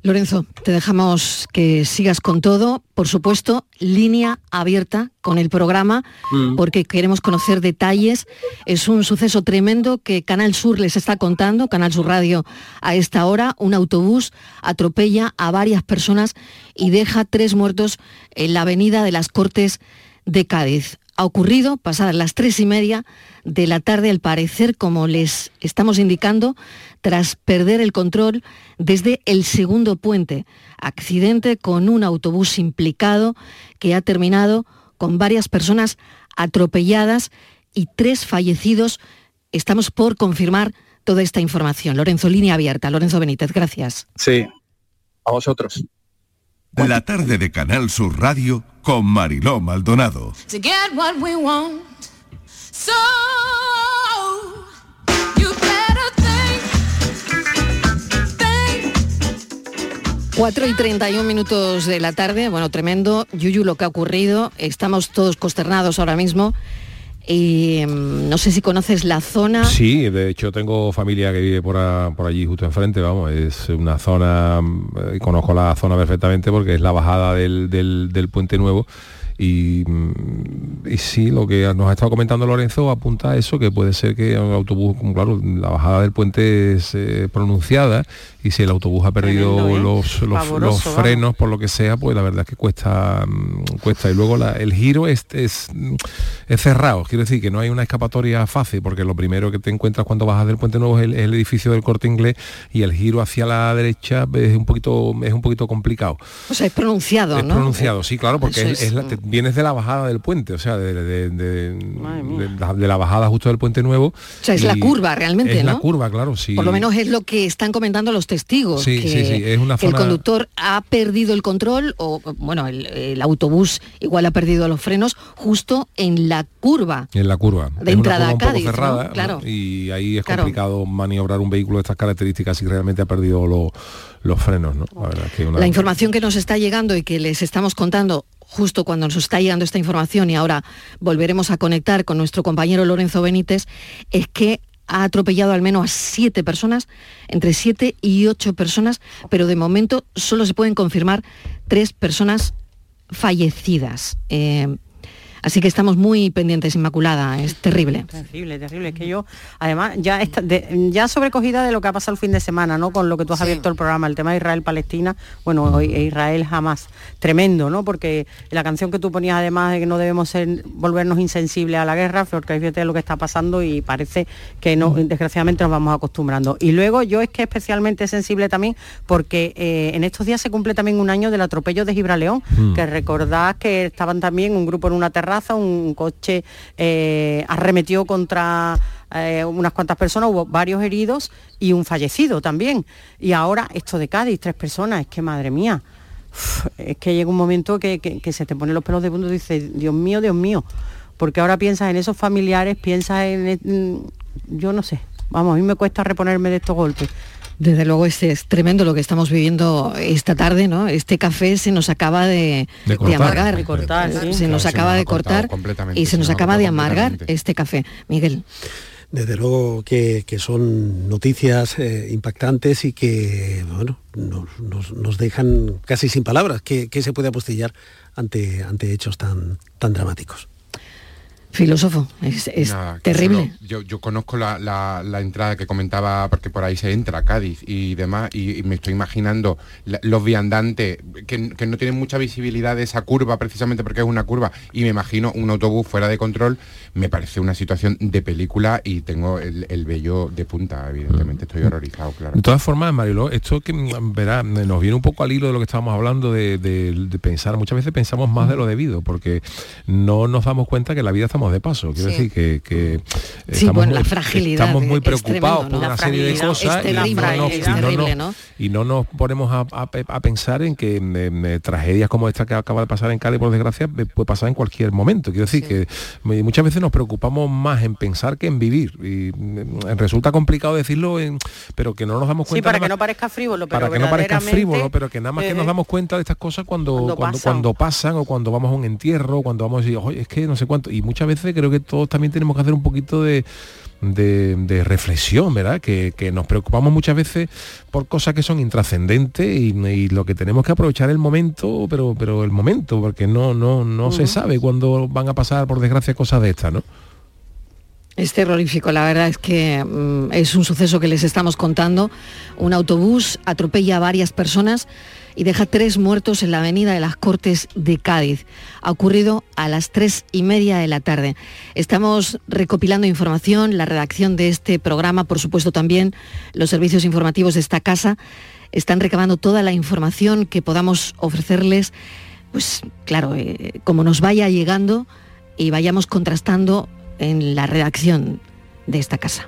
Speaker 2: Lorenzo, te dejamos que sigas con todo. Por supuesto, línea abierta con el programa,
Speaker 14: Mm.
Speaker 2: porque queremos conocer detalles. Es un suceso tremendo que Canal Sur les está contando, Canal Sur Radio, a esta hora. Un autobús atropella a varias personas y deja tres muertos en la avenida de las Cortes de Cádiz. Ha ocurrido pasadas las tres y media de la tarde, al parecer, como les estamos indicando, tras perder el control desde el segundo puente. Accidente con un autobús implicado que ha terminado con varias personas atropelladas y tres fallecidos. Estamos por confirmar toda esta información. Lorenzo, línea abierta. Lorenzo Benítez, gracias.
Speaker 14: Sí, a vosotros.
Speaker 3: La tarde de Canal Sur Radio con Mariló Maldonado.
Speaker 4: to get what we want. So you better think, think.
Speaker 2: 4 y 31 minutos de la tarde, bueno, tremendo, Yuyu, lo que ha ocurrido, estamos todos consternados ahora mismo mm, no sé si conoces la zona.
Speaker 10: Sí, de hecho tengo familia que vive por, por allí justo enfrente, vamos, es una zona, eh, conozco la zona perfectamente porque es la bajada del, del- puente nuevo y, mm, y sí, lo que nos ha estado comentando Lorenzo apunta a eso, que puede ser que el autobús, claro, la bajada del puente es eh, pronunciada y si el autobús ha perdido
Speaker 9: Tremendo, ¿eh?
Speaker 10: los, los-
Speaker 9: Pavoroso,
Speaker 10: los
Speaker 9: vamos.
Speaker 10: frenos por lo que sea, pues la verdad es que cuesta, mm, cuesta. Y luego la- el giro es, es, mm, es cerrado, quiero decir que no hay una escapatoria fácil, porque lo primero que te encuentras cuando bajas del puente nuevo es el, edificio del corte inglés y el giro hacia la derecha es un poquito, es un poquito complicado.
Speaker 2: O sea, es pronunciado,
Speaker 10: Es
Speaker 2: ¿no?
Speaker 10: pronunciado, sí, claro, porque
Speaker 2: Eso
Speaker 10: es-
Speaker 2: es,
Speaker 10: es la- te- vienes de la bajada del puente, o sea, de, de- de- de la, de la bajada justo del puente nuevo.
Speaker 2: O sea, es la curva realmente,
Speaker 10: Es la curva, claro, sí.
Speaker 2: Por lo menos es lo que están comentando los testigos.
Speaker 10: Sí,
Speaker 2: que,
Speaker 10: sí, sí, es una
Speaker 2: que el conductor ha perdido el control o, bueno, el, el autobús igual ha perdido los frenos justo en la curva.
Speaker 10: En la curva.
Speaker 2: De
Speaker 10: es
Speaker 2: entrada a
Speaker 10: curva un
Speaker 2: Cádiz,
Speaker 10: cerrada ¿no?
Speaker 2: Claro.
Speaker 10: y ahí es
Speaker 2: Claro.
Speaker 10: complicado maniobrar un vehículo de estas características si realmente ha perdido lo- los frenos, ¿no? La verdad es que una-
Speaker 2: La información que nos está llegando y que les estamos contando justo cuando nos está llegando esta información y ahora volveremos a conectar con nuestro compañero Lorenzo Benítez, es que ha atropellado al menos a siete personas, entre siete y ocho personas, pero de momento solo se pueden confirmar tres personas fallecidas. Eh, así que estamos muy pendientes, Inmaculada, es terrible.
Speaker 9: Terrible, terrible. Es que yo, además, ya está, de- ya sobrecogida de lo que ha pasado el fin de semana, ¿no? Con lo que tú has abierto el programa, el tema de Israel-Palestina, bueno, hoy Israel jamás. Tremendo, ¿no? Porque la canción que tú ponías además de que no debemos ser, volvernos insensibles a la guerra, porque fíjate lo que está pasando y parece que no, desgraciadamente nos vamos acostumbrando. Y luego yo es que especialmente sensible también porque eh, en estos días se cumple también un año del atropello de Gibraleón,
Speaker 15: Mm.
Speaker 9: que recordad que estaban también un grupo en una terraza, un coche eh, arremetió contra eh, unas cuantas personas, hubo varios heridos y un fallecido también. Y ahora esto de Cádiz, tres personas, es que madre mía, es que llega un momento que, que- se te ponen los pelos de punta y dices, Dios mío, Dios mío, porque ahora piensas en esos familiares, piensas en, mm, yo no sé, vamos, a mí me cuesta reponerme de estos golpes.
Speaker 2: Desde luego este es tremendo lo que estamos viviendo esta tarde, ¿no? Este café se nos acaba de,
Speaker 8: De
Speaker 2: de
Speaker 8: cortar.
Speaker 2: amargar,
Speaker 9: De cortar, sí.
Speaker 2: se nos
Speaker 8: Claro, se
Speaker 2: acaba
Speaker 8: nos
Speaker 2: de cortar y se
Speaker 8: se
Speaker 2: nos acaba de amargar este café. Miguel.
Speaker 7: Desde luego que, que son noticias eh, impactantes y que bueno, nos, nos- nos dejan casi sin palabras. ¿Qué, qué se puede apostillar ante, ante hechos tan, tan dramáticos?
Speaker 2: Filósofo, es, es
Speaker 8: Nada, que
Speaker 2: terrible.
Speaker 8: solo- yo, yo conozco la, la- la entrada que comentaba, porque por ahí se entra a Cádiz y demás, y, y me estoy imaginando la- los viandantes que, que no tienen mucha visibilidad de esa curva, precisamente porque es una curva, y me imagino un autobús fuera de control, me parece una situación de película y tengo el, el vello de punta, evidentemente, estoy horrorizado, claro.
Speaker 10: De todas formas, Mariló, esto que mm, verá, nos viene un poco al hilo de lo que estábamos hablando de, de- de pensar, muchas veces pensamos más de lo debido, porque no nos damos cuenta que la vida estamos de paso. Quiero
Speaker 2: Sí.
Speaker 10: decir que, que
Speaker 2: Sí,
Speaker 10: estamos,
Speaker 2: bueno, la
Speaker 10: muy-
Speaker 2: fragilidad
Speaker 10: estamos muy preocupados
Speaker 2: tremendo,
Speaker 10: por una
Speaker 2: La
Speaker 10: serie de cosas y no nos-
Speaker 2: es
Speaker 10: y no nos-
Speaker 2: terrible, ¿no?
Speaker 10: y no nos ponemos a, a- a pensar en que mm, eh, tragedias como esta que acaba de pasar en Cádiz, por desgracia, eh, puede pasar en cualquier momento. Quiero decir que eh, muchas veces nos preocupamos más en pensar que en vivir. Y mm, resulta complicado decirlo, en- pero que no nos damos
Speaker 9: Sí,
Speaker 10: cuenta.
Speaker 9: para
Speaker 10: nada
Speaker 9: que no parezca frívolo, pero
Speaker 10: para que no parezca frívolo, pero que nada más que
Speaker 9: eh,
Speaker 10: nos damos cuenta de estas cosas cuando
Speaker 9: Cuando
Speaker 10: cuando,
Speaker 9: pasan.
Speaker 10: cuando pasan o cuando vamos a un entierro, cuando vamos a decir, oye, es que no sé cuánto. Y muchas veces creo que todos también tenemos que hacer un poquito de, de, de reflexión, ¿verdad? Que, que nos preocupamos muchas veces por cosas que son intrascendentes y, y lo que tenemos que aprovechar el momento, pero, pero el momento, porque no, no, no se sabe cuándo van a pasar, por desgracia, cosas de estas, ¿no?
Speaker 2: Es terrorífico, la verdad es que mm, es un suceso que les estamos contando. Un autobús atropella a varias personas y deja tres muertos en la avenida de las Cortes de Cádiz. Ha ocurrido a las tres y media de la tarde. Estamos recopilando información, la redacción de este programa, por supuesto también los servicios informativos de esta casa, están recabando toda la información que podamos ofrecerles, pues claro, eh, como nos vaya llegando y vayamos contrastando en la redacción de esta casa.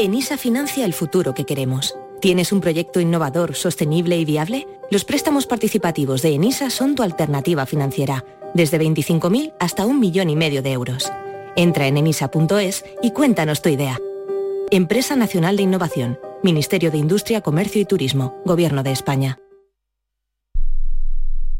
Speaker 16: ENISA financia el futuro que queremos. ¿Tienes un proyecto innovador, sostenible y viable? Los préstamos participativos de ENISA son tu alternativa financiera, desde 25.000 hasta un millón y medio de euros. Entra en enisa.es y cuéntanos tu idea. Empresa Nacional de Innovación, Ministerio de Industria, Comercio y Turismo, Gobierno de España.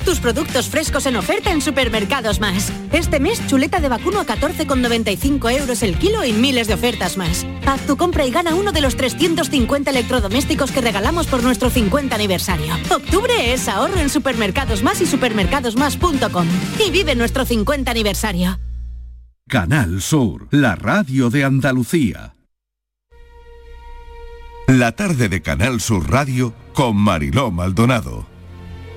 Speaker 17: tus productos frescos en oferta en Supermercados Más. Este mes, chuleta de vacuno a 14,95 euros el kilo y miles de ofertas más. Haz tu compra y gana uno de los 350 electrodomésticos que regalamos por nuestro 50 aniversario. Octubre es ahorro en Supermercados Más y supermercadosmás.com. Y vive nuestro 50 aniversario.
Speaker 3: Canal Sur, la radio de Andalucía. La tarde de Canal Sur Radio con Mariló Maldonado.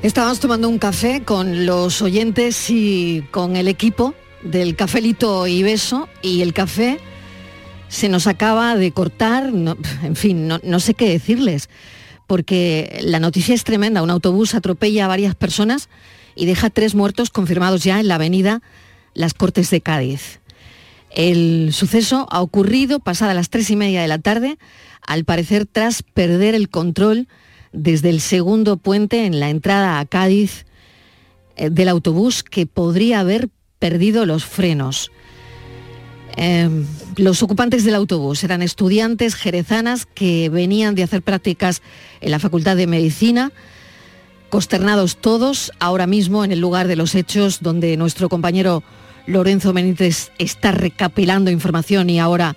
Speaker 2: Estábamos tomando un café con los oyentes y con el equipo del cafelito y beso y el café se nos acaba de cortar, en fin, no, no sé qué decirles, porque la noticia es tremenda. Un autobús atropella a varias personas y deja tres muertos confirmados ya en la avenida Las Cortes de Cádiz. El suceso ha ocurrido pasada las tres y media de la tarde, al parecer tras perder el control desde el segundo puente en la entrada a Cádiz eh, del autobús que podría haber perdido los frenos. Eh, los ocupantes del autobús eran estudiantes jerezanas que venían de hacer prácticas en la Facultad de Medicina, consternados todos, ahora mismo en el lugar de los hechos donde nuestro compañero Lorenzo Benítez está recapilando información y ahora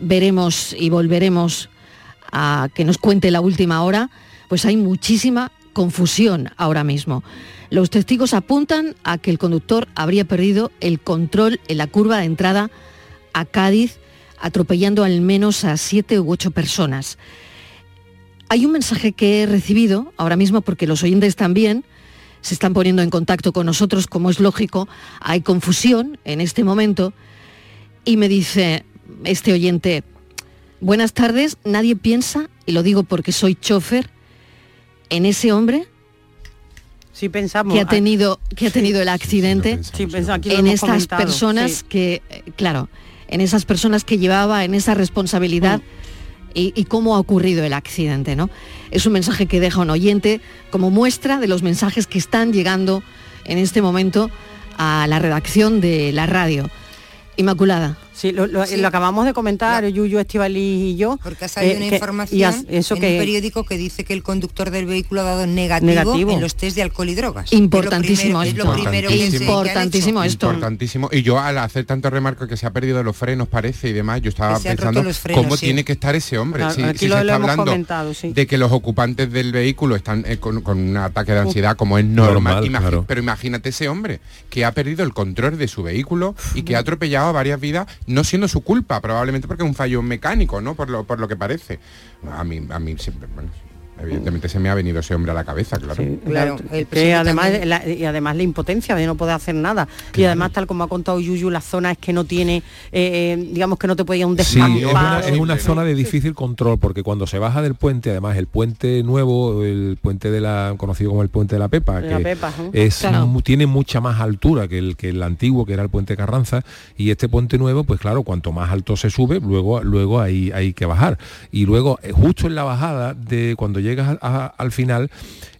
Speaker 2: veremos y volveremos a que nos cuente la última hora, pues hay muchísima confusión ahora mismo. Los testigos apuntan a que el conductor habría perdido el control en la curva de entrada a Cádiz, atropellando al menos a siete u ocho personas. Hay un mensaje que he recibido ahora mismo porque los oyentes también se están poniendo en contacto con nosotros, como es lógico, hay confusión en este momento y me dice este oyente, buenas tardes, nadie piensa, y lo digo porque soy chofer, en ese hombre
Speaker 9: Sí pensamos.
Speaker 2: que ha tenido, que ha tenido el accidente
Speaker 9: Sí, pensamos,
Speaker 2: en estas
Speaker 9: comentado,
Speaker 2: personas
Speaker 9: sí.
Speaker 2: que, eh, claro, en esas personas que llevaba, en esa responsabilidad y, y cómo ha ocurrido el accidente, ¿no? Es un mensaje que deja un oyente como muestra de los mensajes que están llegando en este momento a la redacción de la radio. Inmaculada.
Speaker 9: Sí, lo, lo- lo acabamos de comentar, Yuyu, Estivali y yo.
Speaker 18: Porque ha salido
Speaker 9: eh,
Speaker 18: una
Speaker 9: que-
Speaker 18: información
Speaker 9: y has- eso
Speaker 18: en
Speaker 9: que,
Speaker 18: un periódico que dice que el conductor del vehículo ha dado negativo,
Speaker 9: Negativo.
Speaker 18: en los test de alcohol y drogas.
Speaker 2: Importantísimo
Speaker 18: es lo primero, es lo primero que se-.
Speaker 2: Importantísimo esto.
Speaker 8: Importantísimo. Y yo al hacer tanto remarco que se ha perdido los frenos, parece, y demás, yo estaba pensando
Speaker 18: los frenos,
Speaker 8: cómo
Speaker 18: sí.
Speaker 8: tiene que estar ese hombre.
Speaker 9: Claro,
Speaker 8: Si-
Speaker 9: aquí
Speaker 8: si
Speaker 9: lo-
Speaker 8: se está hablando
Speaker 9: comentado, sí.
Speaker 8: de que los ocupantes del vehículo están eh, con, con un ataque de ansiedad, como es normal.
Speaker 10: Normal,
Speaker 8: Imagi-
Speaker 10: claro.
Speaker 8: Pero imagínate ese hombre que ha perdido el control de su vehículo y que ha atropellado a varias vidas, no siendo su culpa, probablemente porque es un fallo mecánico, ¿no? Por lo, por lo que parece. A mí, a mí siempre, bueno, evidentemente se me ha venido ese hombre a la cabeza, claro.
Speaker 18: Claro, el
Speaker 9: que además la, y además la impotencia de no poder hacer nada y además tal como ha contado Yuyu la zona es que no tiene eh, eh, digamos que no te puede ir a un
Speaker 10: Sí, es una,
Speaker 9: descampado
Speaker 10: es una zona de difícil control porque cuando se baja del puente, además el puente nuevo, el puente de la conocido como el puente de la Pepa,
Speaker 9: De la
Speaker 10: que
Speaker 9: Pepa, ¿eh?
Speaker 10: es
Speaker 9: Claro.
Speaker 10: tiene mucha más altura que el que el antiguo, que era el puente Carranza, y este puente nuevo, pues claro, cuanto más alto se sube, luego luego hay hay que bajar. Y luego justo en la bajada de cuando llegas a- a- al final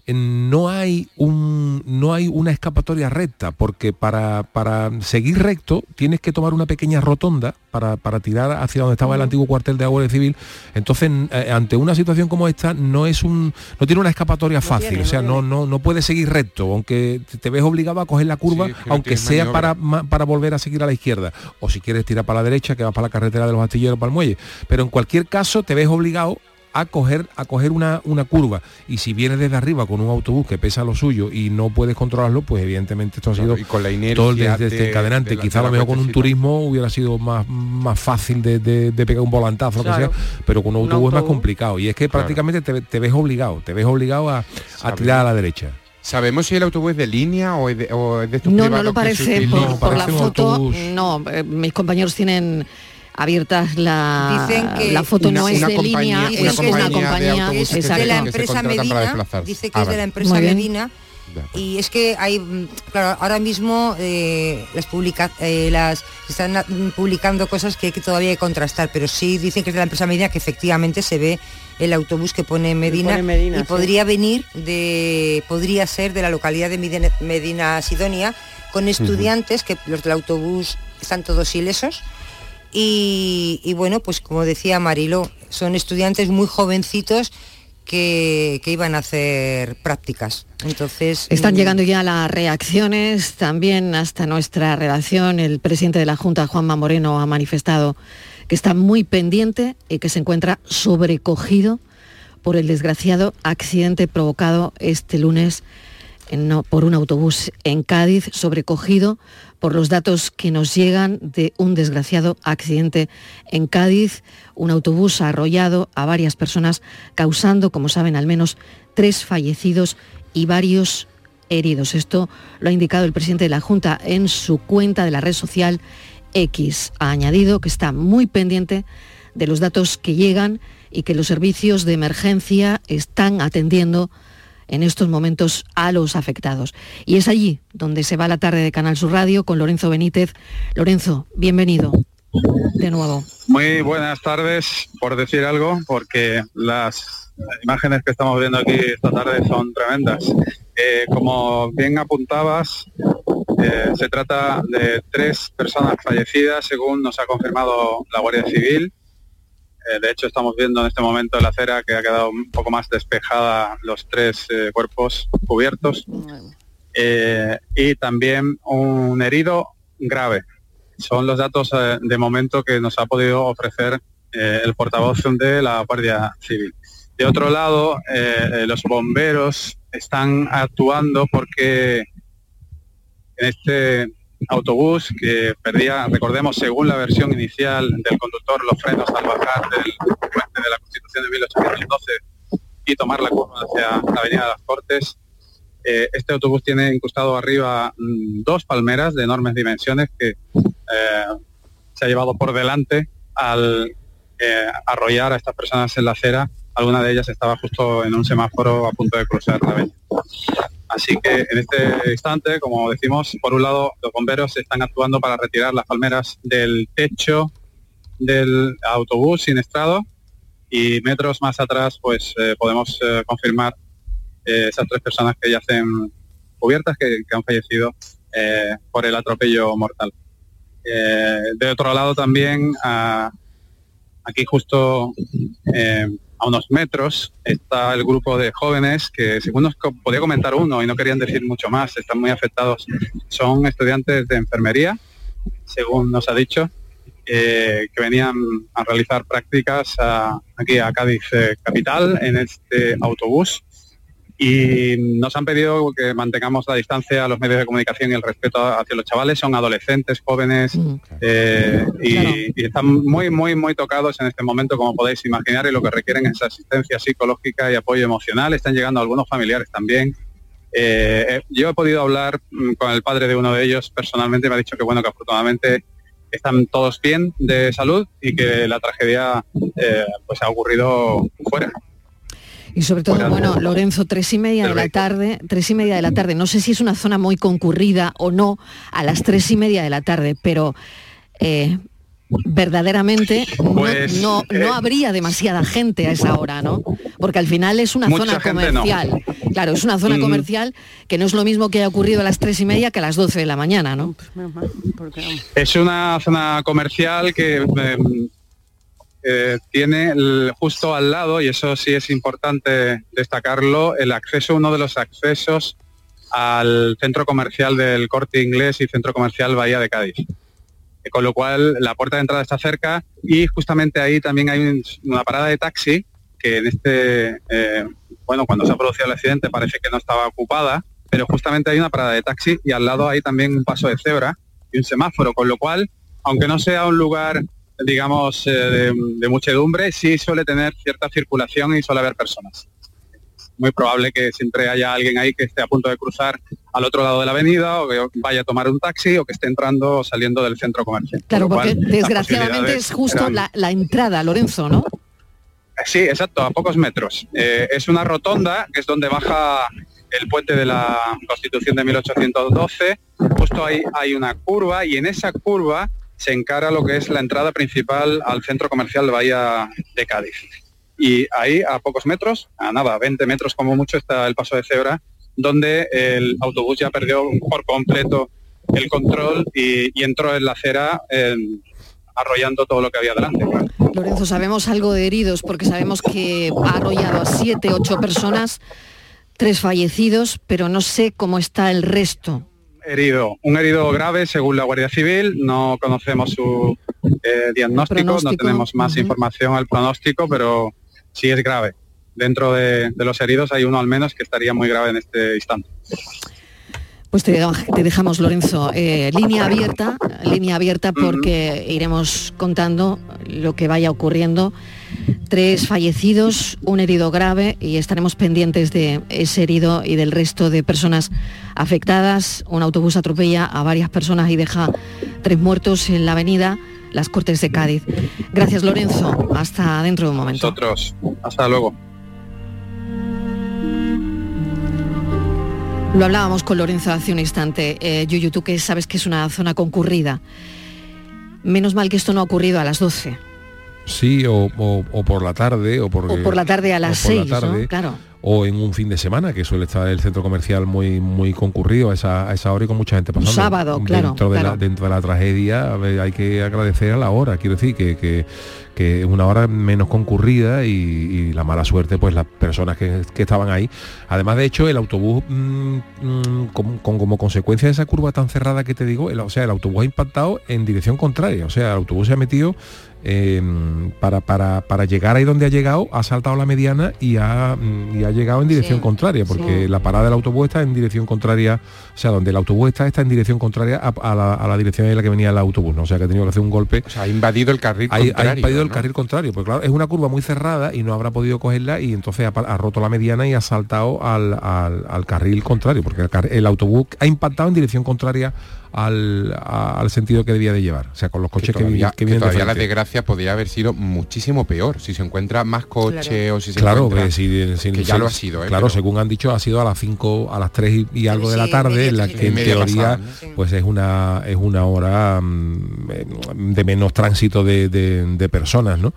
Speaker 10: eh, no hay un no hay una escapatoria recta porque para, para seguir recto tienes que tomar una pequeña rotonda para, para tirar hacia donde estaba el antiguo cuartel de Guardia Civil. Entonces eh, ante una situación como esta no es un no tiene una escapatoria fácil
Speaker 9: tiene,
Speaker 10: o sea
Speaker 9: no
Speaker 10: no, no no puedes seguir recto aunque te- ves obligado a coger la curva
Speaker 8: Sí,
Speaker 10: aunque sea para para volver a seguir a la izquierda. O si quieres tirar para la derecha que vas para la carretera de los astilleros para el muelle. Pero en cualquier caso te ves obligado a coger, a coger una, una curva. Y si vienes desde arriba con un autobús que pesa lo suyo y no puedes controlarlo pues evidentemente esto ha
Speaker 8: Claro,
Speaker 10: sido
Speaker 8: y con la inercia
Speaker 10: todo el des-
Speaker 8: de-
Speaker 10: desencadenante.
Speaker 8: de la-
Speaker 10: quizá a
Speaker 8: de
Speaker 10: lo mejor con un turismo hubiera sido más, más fácil de, de- de pegar un volantazo lo que sea pero con un
Speaker 8: Un
Speaker 10: autobús es más complicado. Y es que
Speaker 8: Claro.
Speaker 10: prácticamente te, te ves obligado te ves obligado a, a tirar a la derecha.
Speaker 8: ¿Sabemos si el autobús es de línea o es de, o es de estos
Speaker 2: No, no
Speaker 8: privados
Speaker 2: lo parece por la foto. No, eh, mis compañeros tienen abiertas la,
Speaker 18: Dicen que
Speaker 2: la foto
Speaker 18: una-
Speaker 2: no es de
Speaker 18: compañía-
Speaker 2: línea,
Speaker 18: una
Speaker 2: es una
Speaker 18: compañía de
Speaker 2: exacto.
Speaker 18: de la empresa Medina, dice que
Speaker 8: Ah,
Speaker 18: es de la empresa. Medina y es que hay mm, claro ahora mismo eh, las publica eh, las se están mm, publicando cosas que hay que todavía hay que contrastar pero sí dicen que es de la empresa Medina que efectivamente se ve el autobús que pone Medina,
Speaker 9: pone Medina,
Speaker 18: y
Speaker 9: sí.
Speaker 18: podría venir de podría ser de la localidad de Medina, Medina Sidonia con estudiantes que los del autobús están todos ilesos y, y bueno, pues como decía Marilo, son estudiantes muy jovencitos que, que iban a hacer prácticas. Entonces
Speaker 2: Están
Speaker 18: mm,
Speaker 2: llegando ya las reacciones, también hasta nuestra redacción. El presidente de la Junta, Juanma Moreno, ha manifestado que está muy pendiente y que se encuentra sobrecogido por el desgraciado accidente provocado este lunes en- no, por un autobús en Cádiz, sobrecogido por los datos que nos llegan de un desgraciado accidente en Cádiz, un autobús ha arrollado a varias personas, causando, como saben, al menos tres fallecidos y varios heridos. Esto lo ha indicado el presidente de la Junta en su cuenta de la red social X. Ha añadido que está muy pendiente de los datos que llegan y que los servicios de emergencia están atendiendo en estos momentos a los afectados. Y es allí donde se va la tarde de Canal Sur Radio con Lorenzo Benítez. Lorenzo, bienvenido de nuevo.
Speaker 14: Muy buenas tardes, por decir algo, porque las imágenes que estamos viendo aquí esta tarde son tremendas. Eh, como bien apuntabas, eh, se trata de tres personas fallecidas, según nos ha confirmado la Guardia Civil. Eh, de hecho, estamos viendo en este momento la acera que ha quedado un poco más despejada, los tres eh, cuerpos cubiertos. Eh, y también un herido grave. Son los datos de momento que nos ha podido ofrecer el portavoz de la Guardia Civil. De otro lado, los bomberos están actuando porque en este autobús que perdía, recordemos, según la versión inicial del conductor, los frenos al bajar del puente de la Constitución de 1812 y tomar la curva hacia la Avenida de las Cortes. Eh, este autobús tiene incrustado arriba mm, dos palmeras de enormes dimensiones que eh, se ha llevado por delante al eh, arrollar a estas personas en la acera. Alguna de ellas estaba justo en un semáforo a punto de cruzar la avenida. Así que en este instante, como decimos, por un lado los bomberos están actuando para retirar las palmeras del techo del autobús siniestrado y metros más atrás pues eh, podemos eh, confirmar eh, esas tres personas que yacen cubiertas que, han fallecido por el atropello mortal. De otro lado también, aquí justo a unos metros, está el grupo de jóvenes que, según nos podía comentar uno y no querían decir mucho más, están muy afectados. Son estudiantes de enfermería, según nos ha dicho, eh, que venían a realizar prácticas aquí a Cádiz eh, Capital en este autobús y nos han pedido que mantengamos la distancia a los medios de comunicación y el respeto hacia los chavales. Son adolescentes, jóvenes eh, y, y están muy, muy, muy tocados en este momento, como podéis imaginar, y lo que requieren es asistencia psicológica y apoyo emocional. Están llegando algunos familiares también. Eh, eh, yo he podido hablar mm, con el padre de uno de ellos personalmente y me ha dicho que bueno que afortunadamente están todos bien de salud y que la tragedia eh, pues ha ocurrido fuera.
Speaker 2: Y sobre todo, bueno, Lorenzo, tres y media de la tarde, tres y media de la tarde. No sé si es una zona muy concurrida o no a las tres y media de la tarde, pero eh, verdaderamente no-
Speaker 14: Pues,
Speaker 2: no, no,
Speaker 14: eh,
Speaker 2: habría demasiada gente a esa hora, ¿no? Porque al final es una zona
Speaker 14: no.
Speaker 2: comercial. Claro, es una zona
Speaker 14: Mm.
Speaker 2: comercial que no es lo mismo que haya ocurrido a las tres y media que a las doce de la mañana, ¿no?
Speaker 14: Es una zona comercial que eh, tiene justo al lado, y eso sí es importante destacarlo, el acceso, uno de los accesos al centro comercial del Corte Inglés y centro comercial Bahía de Cádiz. Eh, Con lo cual la puerta de entrada está cerca y justamente ahí también hay un- una parada de taxi que en este, eh, bueno, cuando se ha producido el accidente parece que no estaba ocupada, pero justamente hay una parada de taxi y al lado hay también un paso de cebra y un semáforo, con lo cual, aunque no sea un lugar, digamos, eh, de, de muchedumbre, sí suele tener cierta circulación y suele haber personas. Muy probable que siempre haya alguien ahí que esté a punto de cruzar al otro lado de la avenida o que vaya a tomar un taxi o que esté entrando o saliendo del centro comercial.
Speaker 2: Claro, porque
Speaker 14: cual,
Speaker 2: desgraciadamente es justo
Speaker 14: eran-
Speaker 2: la, la entrada, Lorenzo, ¿no?
Speaker 14: Sí, exacto, a pocos metros. Eh, es una rotonda, que es donde baja el puente de la Constitución de 1812. Justo ahí hay una curva y en esa curva se encara lo que es la entrada principal al centro comercial Bahía de Cádiz. Y ahí, a pocos metros, a nada, 20 metros como mucho, está el paso de cebra, donde el autobús ya perdió por completo el control y, entró en la acera arrollando todo lo que había delante.
Speaker 2: Lorenzo, sabemos algo de heridos porque sabemos que ha arrollado a siete, ocho personas, tres fallecidos, pero no sé cómo está el resto.
Speaker 14: Herido, un herido grave según la Guardia Civil, no conocemos su eh, diagnóstico, no tenemos más información al pronóstico, pero sí es grave. Dentro de, de los heridos hay uno al menos que estaría muy grave en este instante.
Speaker 2: Pues te, te dejamos, Lorenzo. Eh, línea abierta, línea abierta porque iremos contando lo que vaya ocurriendo. Tres fallecidos, un herido grave y estaremos pendientes de ese herido y del resto de personas afectadas. Un autobús atropella a varias personas y deja tres muertos en la avenida Las Cortes de Cádiz. Gracias, Lorenzo. Hasta dentro de un momento.
Speaker 14: Nosotros, hasta luego.
Speaker 2: Lo hablábamos con Lorenzo hace un instante. Eh, Yuyu, tú que sabes que es una zona concurrida. Menos mal que esto no ha ocurrido a las 12.
Speaker 10: Sí, o, o- o por la tarde, o por,
Speaker 2: O por la tarde a las
Speaker 10: o por la
Speaker 2: 6, ¿no?
Speaker 10: tarde,
Speaker 2: Claro.
Speaker 10: O en un fin de semana, que suele estar el centro comercial muy muy concurrido a esa, a esa hora y con mucha gente pasando.
Speaker 2: sábado, claro,
Speaker 10: Dentro de. La, dentro de la tragedia ver, hay que agradecer a la hora, quiero decir, que, que, que una hora menos concurrida y, y la mala suerte, pues las personas que, que estaban ahí. Además, de hecho, el autobús, mm, mm, con, con- como consecuencia de esa curva tan cerrada que te digo, el- o sea, el autobús ha impactado en dirección contraria. O sea, el autobús se ha metido eh, para, para, para llegar ahí donde ha llegado, ha saltado la mediana y ha, y ha llegado en dirección contraria, porque
Speaker 8: sí.
Speaker 10: la parada del autobús está en dirección contraria, o sea, donde el autobús está, está en dirección contraria a, a la, a la dirección en la que venía el autobús, ¿no? O sea, que ha tenido que hacer un golpe.
Speaker 8: O sea, ha invadido el carril
Speaker 10: Ha, ha
Speaker 8: contrario,
Speaker 10: invadido el carril contrario, porque claro, es una curva muy cerrada y no habrá podido cogerla y entonces ha, ha roto la mediana y ha saltado al, al- al carril contrario, porque el autobús ha impactado en dirección contraria al, a- al sentido que debía de llevar. O sea, con los
Speaker 8: que
Speaker 10: coches que,
Speaker 8: todavía,
Speaker 10: que
Speaker 8: que
Speaker 10: vienen de
Speaker 8: todavía la desgracia podría haber sido muchísimo peor si se encuentra más coche o si se
Speaker 10: claro,
Speaker 8: encuentra
Speaker 10: que, si- si-
Speaker 8: que ya
Speaker 10: si-
Speaker 8: lo ha sido ¿eh?
Speaker 10: claro
Speaker 8: Pero-
Speaker 10: según han dicho ha sido a las 5 a las 3 y, y algo de la tarde en la que en teoría pues es una es una hora mm, eh, de menos tránsito de, de- de personas no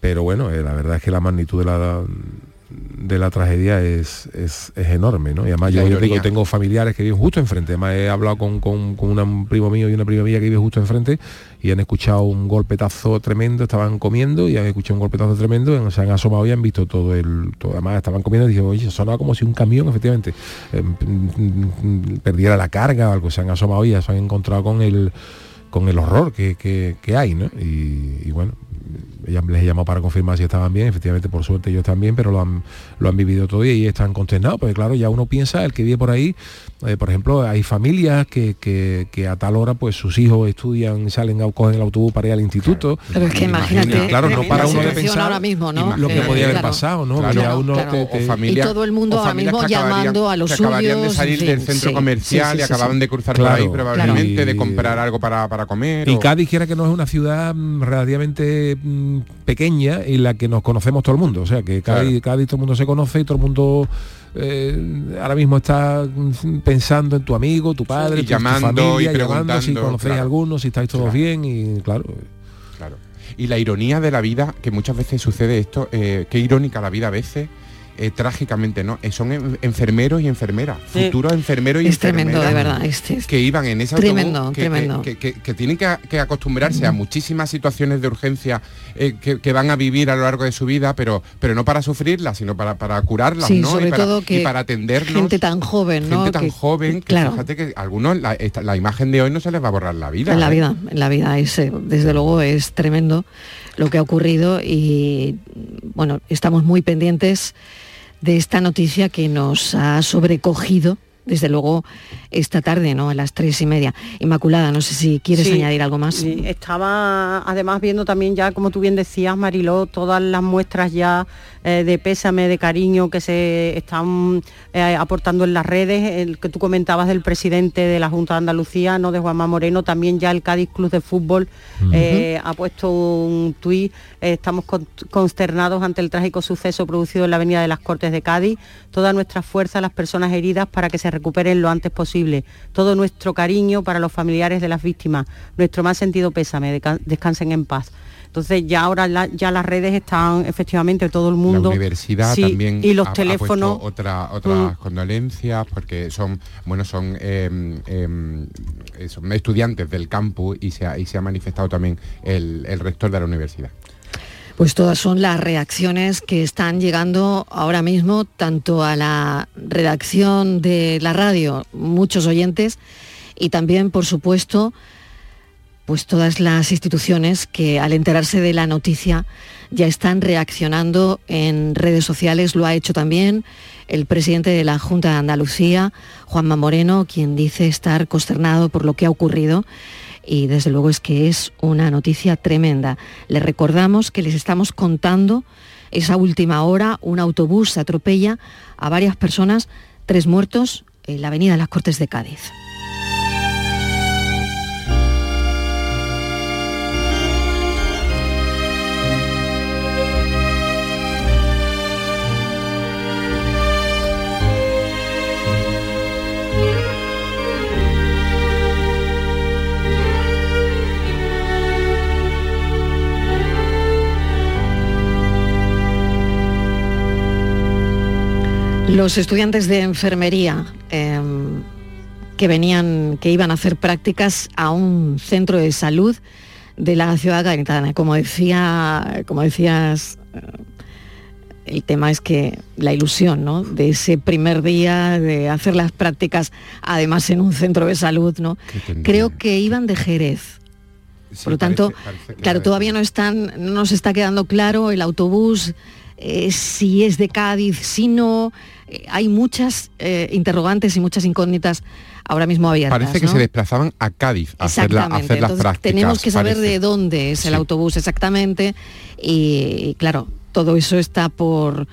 Speaker 10: pero bueno eh, la verdad es que la magnitud de la de la tragedia es, es, es enorme, ¿no? Y además yo, yo tengo, familiares que viven justo enfrente. Además he hablado con, con- con una- un primo mío y una prima mía que vive justo enfrente y han escuchado un golpetazo tremendo, estaban comiendo y han escuchado un golpetazo tremendo, y se han asomado y han visto todo el... todo- además estaban comiendo y dije, oye, sonaba como si un camión, efectivamente, eh, mm, mm, perdiera la carga o algo. Se han asomado y ya se han encontrado con el con el horror que, que- que hay, ¿no? Y, y bueno, ella les he llamado para confirmar si estaban bien, efectivamente por suerte ellos bien, pero lo han, lo han vivido todo y están consternados, porque claro, ya uno piensa, el que vive por ahí, eh, por ejemplo, hay familias que, que- que a tal hora pues sus hijos estudian, salen a cogen el autobús para ir al instituto.
Speaker 2: Pero es que imagínate
Speaker 10: claro, no para uno de pensar
Speaker 2: ahora mismo, ¿no?
Speaker 10: lo que
Speaker 2: Eh,
Speaker 10: podía haber pasado, ¿no?
Speaker 8: Claro,
Speaker 10: Ya uno
Speaker 2: claro.
Speaker 10: te-
Speaker 8: o
Speaker 10: te-
Speaker 8: familia-
Speaker 2: Y todo el mundo ahora mismo llamando a los
Speaker 8: que acabarían de
Speaker 2: suyos,
Speaker 8: salir del centro
Speaker 2: sí,
Speaker 8: comercial
Speaker 2: sí,
Speaker 8: y acababan de cruzar por ahí probablemente de comprar algo para, para comer
Speaker 10: Y
Speaker 8: o-
Speaker 10: Cádiz quiera que no es una ciudad mm, relativamente mm, pequeña en la que nos conocemos todo el mundo. O sea, que Cádiz, Cádiz todo el mundo se conoce y todo el mundo eh, ahora mismo está mm, pensando en tu amigo, tu padre,
Speaker 8: y
Speaker 10: tu, tu
Speaker 8: llamando
Speaker 10: familia,
Speaker 8: y
Speaker 10: llamando si
Speaker 8: preguntando,
Speaker 10: conocéis
Speaker 8: claro.
Speaker 10: algunos, si estáis todos bien y claro.
Speaker 8: Claro. Y la ironía de la vida, que muchas veces sucede esto, eh, qué irónica la vida a veces, eh, trágicamente, ¿no? Eh, son en- enfermeros y enfermeras,
Speaker 2: Sí.
Speaker 8: futuros enfermeros y
Speaker 2: Es tremendo,
Speaker 8: enfermeras
Speaker 2: de verdad, es- es
Speaker 8: que iban en ese
Speaker 2: tremendo,
Speaker 8: que,
Speaker 2: tremendo.
Speaker 8: que- que- que tienen que, acostumbrarse a muchísimas situaciones de urgencia eh, que, van a vivir a lo largo de su vida, pero, pero no para sufrirlas, sino para, para curarlas,
Speaker 2: Sí,
Speaker 8: ¿no?
Speaker 2: sobre
Speaker 8: y, para,
Speaker 2: todo que
Speaker 8: y para atendernos.
Speaker 2: gente tan joven, ¿no?
Speaker 8: Gente tan joven que
Speaker 2: claro.
Speaker 8: fíjate que a algunos la, esta- la imagen de hoy no se les va a borrar la vida.
Speaker 2: En la vida, en la vida es, desde luego es tremendo lo que ha ocurrido y bueno, estamos muy pendientes de esta noticia que nos ha sobrecogido desde luego esta tarde, ¿no? A las tres y media. Inmaculada, no sé si quieres
Speaker 9: Sí,
Speaker 2: añadir algo más.
Speaker 9: sí, Estaba además viendo también ya, como tú bien decías, Mariló, todas las muestras ya eh, de pésame, de cariño que se están eh, aportando en las redes. El que tú comentabas del presidente de la Junta de Andalucía, no de Juanma Moreno, también ya el Cádiz Club de Fútbol eh, ha puesto un tuit. estamos con- consternados ante el trágico suceso producido en la Avenida de las Cortes de Cádiz. Toda nuestra fuerza a las personas heridas para que se recuperen lo antes posible. Todo nuestro cariño para los familiares de las víctimas. Nuestro más sentido pésame. Descansen en paz. Entonces ya ahora la- ya las redes están efectivamente todo el mundo.
Speaker 8: La universidad
Speaker 9: sí,
Speaker 8: también
Speaker 9: y los
Speaker 8: ha- ha
Speaker 9: teléfonos.
Speaker 8: otra, otras
Speaker 9: Mm.
Speaker 8: condolencias porque son bueno son em, em, eh, son estudiantes del campus y se ha, y se ha manifestado también el, el rector de la universidad.
Speaker 2: Pues todas son las reacciones que están llegando ahora mismo tanto a la redacción de la radio, muchos oyentes, y también, por supuesto, pues todas las instituciones que al enterarse de la noticia ya están reaccionando en redes sociales, lo ha hecho también el presidente de la Junta de Andalucía, Juanma Moreno, quien dice estar consternado por lo que ha ocurrido y desde luego es que es una noticia tremenda. Les recordamos que les estamos contando esa última hora, un autobús atropella a varias personas, tres muertos en la avenida de las Cortes de Cádiz. Los estudiantes de enfermería eh, que venían, que iban a hacer prácticas a un centro de salud de la ciudad gaditana. Como decía, como decías, eh, el tema es que la ilusión, ¿no? De ese primer día de hacer las prácticas, además en un centro de salud, ¿no? Creo que iban de Jerez. Por lo tanto, claro, todavía no están, no nos está quedando claro el autobús, eh, si es de Cádiz, si no. Eh, hay muchas eh, interrogantes y muchas incógnitas ahora mismo abiertas.
Speaker 8: Parece que
Speaker 2: ¿no?
Speaker 8: se desplazaban a Cádiz a hacer, la- a hacer las
Speaker 2: Entonces,
Speaker 8: prácticas.
Speaker 2: tenemos que saber
Speaker 8: parece.
Speaker 2: de dónde es el
Speaker 8: Sí.
Speaker 2: autobús exactamente y, claro, todo eso está por,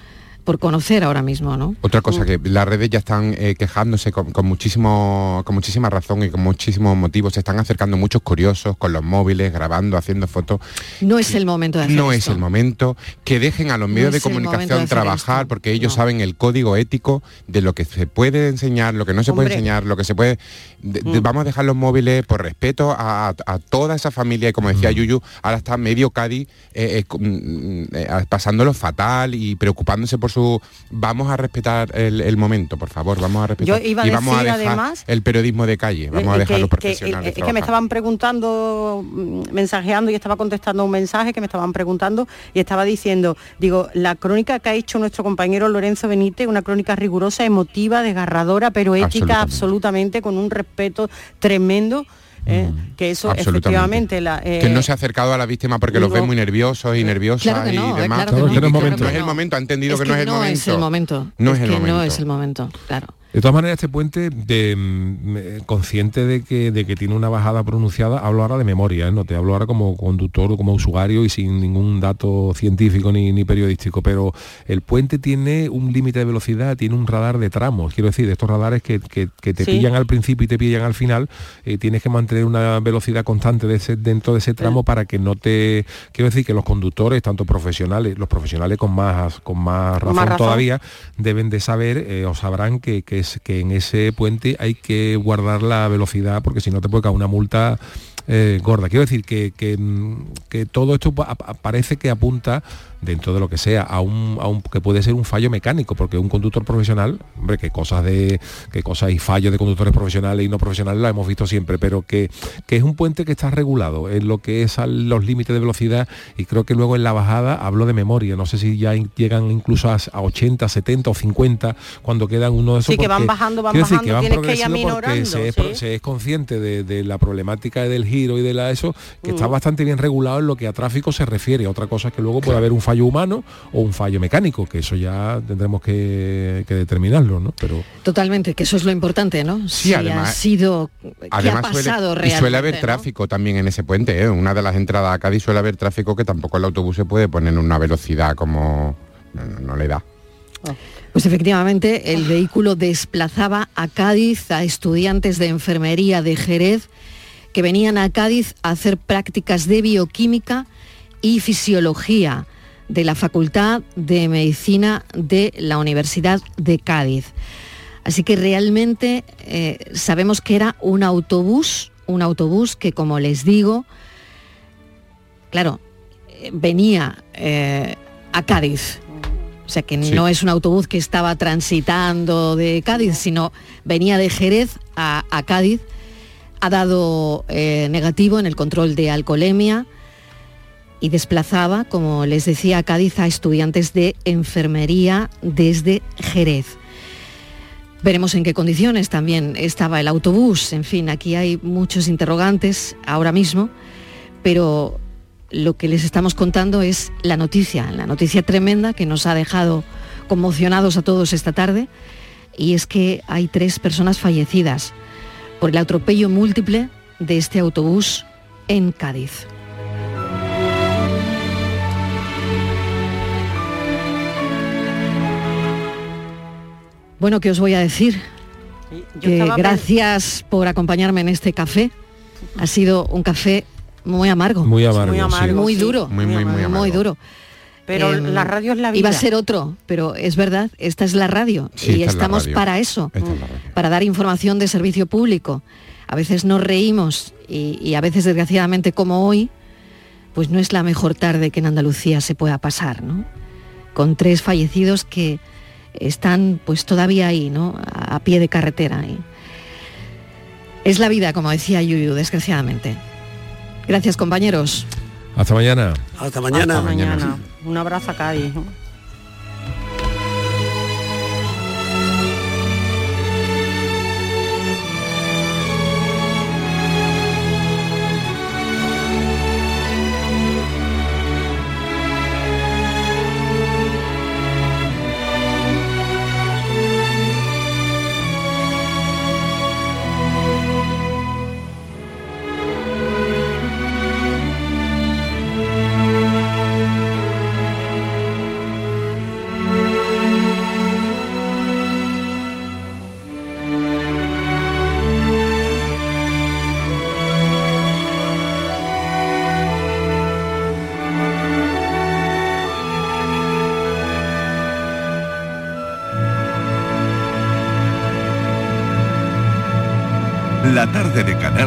Speaker 2: por conocer ahora mismo, ¿no?
Speaker 8: Otra cosa que las redes ya están eh, quejándose con, con muchísimo, con muchísima razón y con muchísimos motivos. Se están acercando muchos curiosos con los móviles, grabando, haciendo fotos.
Speaker 2: No es el momento de hacer
Speaker 8: No
Speaker 2: esto.
Speaker 8: es el momento. Que dejen a los medios de comunicación trabajar porque ellos saben el código ético de lo que se puede enseñar, lo que no se puede enseñar, lo que se puede... de- de-
Speaker 9: Mm.
Speaker 8: Vamos a dejar los móviles por respeto a, a- a toda esa familia y como decía Yuyu, ahora está medio Cádiz eh, eh, mm, eh, pasándolo fatal y preocupándose por su... Vamos a respetar el, el momento, por favor, vamos a respetar.
Speaker 9: Yo iba a
Speaker 8: y vamos a dejar
Speaker 9: además,
Speaker 8: el periodismo de calle, vamos a
Speaker 9: Eh,
Speaker 8: dejar
Speaker 9: que-
Speaker 8: los
Speaker 9: que-
Speaker 8: profesionales.
Speaker 9: eh, es que me estaban preguntando, mm, mensajeando y estaba contestando un mensaje que me estaban preguntando y estaba diciendo, digo, la crónica que ha hecho nuestro compañero Lorenzo Benítez, una crónica rigurosa, emotiva, desgarradora, pero ética absolutamente, con un respeto tremendo. Eh, que eso
Speaker 8: Absolutamente.
Speaker 9: efectivamente la, eh,
Speaker 8: que no se ha acercado a la víctima porque los ve muy nerviosos y nerviosas
Speaker 2: Claro que no,
Speaker 8: y
Speaker 2: eh,
Speaker 8: demás.
Speaker 2: claro que no,
Speaker 8: que
Speaker 2: que
Speaker 8: no
Speaker 2: no.
Speaker 8: es el momento, ha entendido
Speaker 2: Es
Speaker 8: que, no es el momento.
Speaker 2: es el momento.
Speaker 8: No es
Speaker 2: es
Speaker 8: el
Speaker 2: que
Speaker 8: momento.
Speaker 2: no es el momento, claro.
Speaker 10: De todas maneras, este puente, de, mm, consciente de que, de que tiene una bajada pronunciada, hablo ahora de memoria, ¿eh? no te hablo ahora como conductor, como usuario y sin ningún dato científico ni, ni periodístico, pero el puente tiene un límite de velocidad, tiene un radar de tramos, quiero decir, de estos radares que, que- que te
Speaker 9: Sí.
Speaker 10: pillan al principio y te pillan al final, eh, tienes que mantener una velocidad constante de ese- dentro de ese tramo para que no te... Quiero decir que los conductores, tanto profesionales, los profesionales con más, con más
Speaker 9: Con
Speaker 10: razón,
Speaker 9: más razón.
Speaker 10: todavía, deben de saber eh, o sabrán que, que, que en ese puente hay que guardar la velocidad porque si no te puede caer una multa eh, gorda. Quiero decir que, que, mm, todo esto pa- pa- parece que apunta dentro de lo que sea a un, a un- que puede ser un fallo mecánico porque un conductor profesional hombre que cosas de que cosas y fallos de conductores profesionales y no profesionales la hemos visto siempre pero que, que es un puente que está regulado en lo que es a los límites de velocidad y creo que luego en la bajada hablo de memoria no sé si ya in- llegan incluso a, a 80 70 o 50 cuando quedan uno de esos
Speaker 9: Sí, que van bajando, van
Speaker 10: decir
Speaker 9: bajando, tienes que ir
Speaker 10: progresivo porque
Speaker 9: aminorando,
Speaker 10: se es,
Speaker 9: sí.
Speaker 10: pro- se es consciente de, de la problemática del giro y de la eso que está
Speaker 9: Mm.
Speaker 10: bastante bien regulado en lo que a tráfico se refiere otra cosa es que luego puede haber un fallo humano o un fallo mecánico que eso ya tendremos que, que determinarlo no pero
Speaker 2: Totalmente, que eso es lo importante, ¿no?
Speaker 8: Sí,
Speaker 2: si
Speaker 8: además-
Speaker 2: ha sido, ¿qué ha
Speaker 8: Además suele,
Speaker 2: pasado
Speaker 8: y
Speaker 2: realmente?
Speaker 8: suele haber
Speaker 2: ¿no?
Speaker 8: tráfico también en ese puente, ¿eh? una de las entradas a Cádiz suele haber tráfico que tampoco el autobús se puede poner en una velocidad como no, no le da.
Speaker 2: Pues efectivamente, el vehículo desplazaba a Cádiz a estudiantes de enfermería de Jerez que venían a Cádiz a hacer prácticas de bioquímica y fisiología de la Facultad de Medicina de la Universidad de Cádiz. Así que realmente eh, sabemos que era un autobús, un autobús que como les digo, claro, eh, venía eh, a Cádiz. O sea que
Speaker 8: Sí.
Speaker 2: no es un autobús que estaba transitando de Cádiz, sino venía de Jerez a, a Cádiz. Ha dado eh, negativo en el control de alcoholemia y desplazaba, como les decía, a Cádiz a estudiantes de enfermería desde Jerez. Veremos en qué condiciones también estaba el autobús. En fin, aquí hay muchos interrogantes ahora mismo, pero lo que les estamos contando es la noticia, la noticia tremenda que nos ha dejado conmocionados a todos esta tarde, y es que hay tres personas fallecidas por el atropello múltiple de este autobús en Cádiz. Bueno, ¿qué os voy a decir?
Speaker 9: Yo
Speaker 2: Que gracias por acompañarme en este café. Ha sido un café muy amargo.
Speaker 10: Muy amargo,
Speaker 9: Muy amargo,
Speaker 2: Muy
Speaker 9: sí.
Speaker 2: duro.
Speaker 8: Muy, muy, muy amargo.
Speaker 2: duro.
Speaker 9: Pero
Speaker 2: Em,
Speaker 9: la radio es la vida.
Speaker 2: Iba a ser otro, pero es verdad, esta es la radio
Speaker 8: Sí,
Speaker 2: y estamos
Speaker 8: radio.
Speaker 2: para eso,
Speaker 8: es radio.
Speaker 2: para dar información de servicio público. A veces nos reímos y, y a veces desgraciadamente como hoy, pues no es la mejor tarde que en Andalucía se pueda pasar, ¿no? Con tres fallecidos que están pues todavía ahí, ¿no? A, a pie de carretera. y- Es la vida, como decía Yuyu, desgraciadamente. Gracias compañeros.
Speaker 10: Hasta mañana.
Speaker 7: Hasta mañana.
Speaker 9: Hasta mañana. Un abrazo a Cádiz.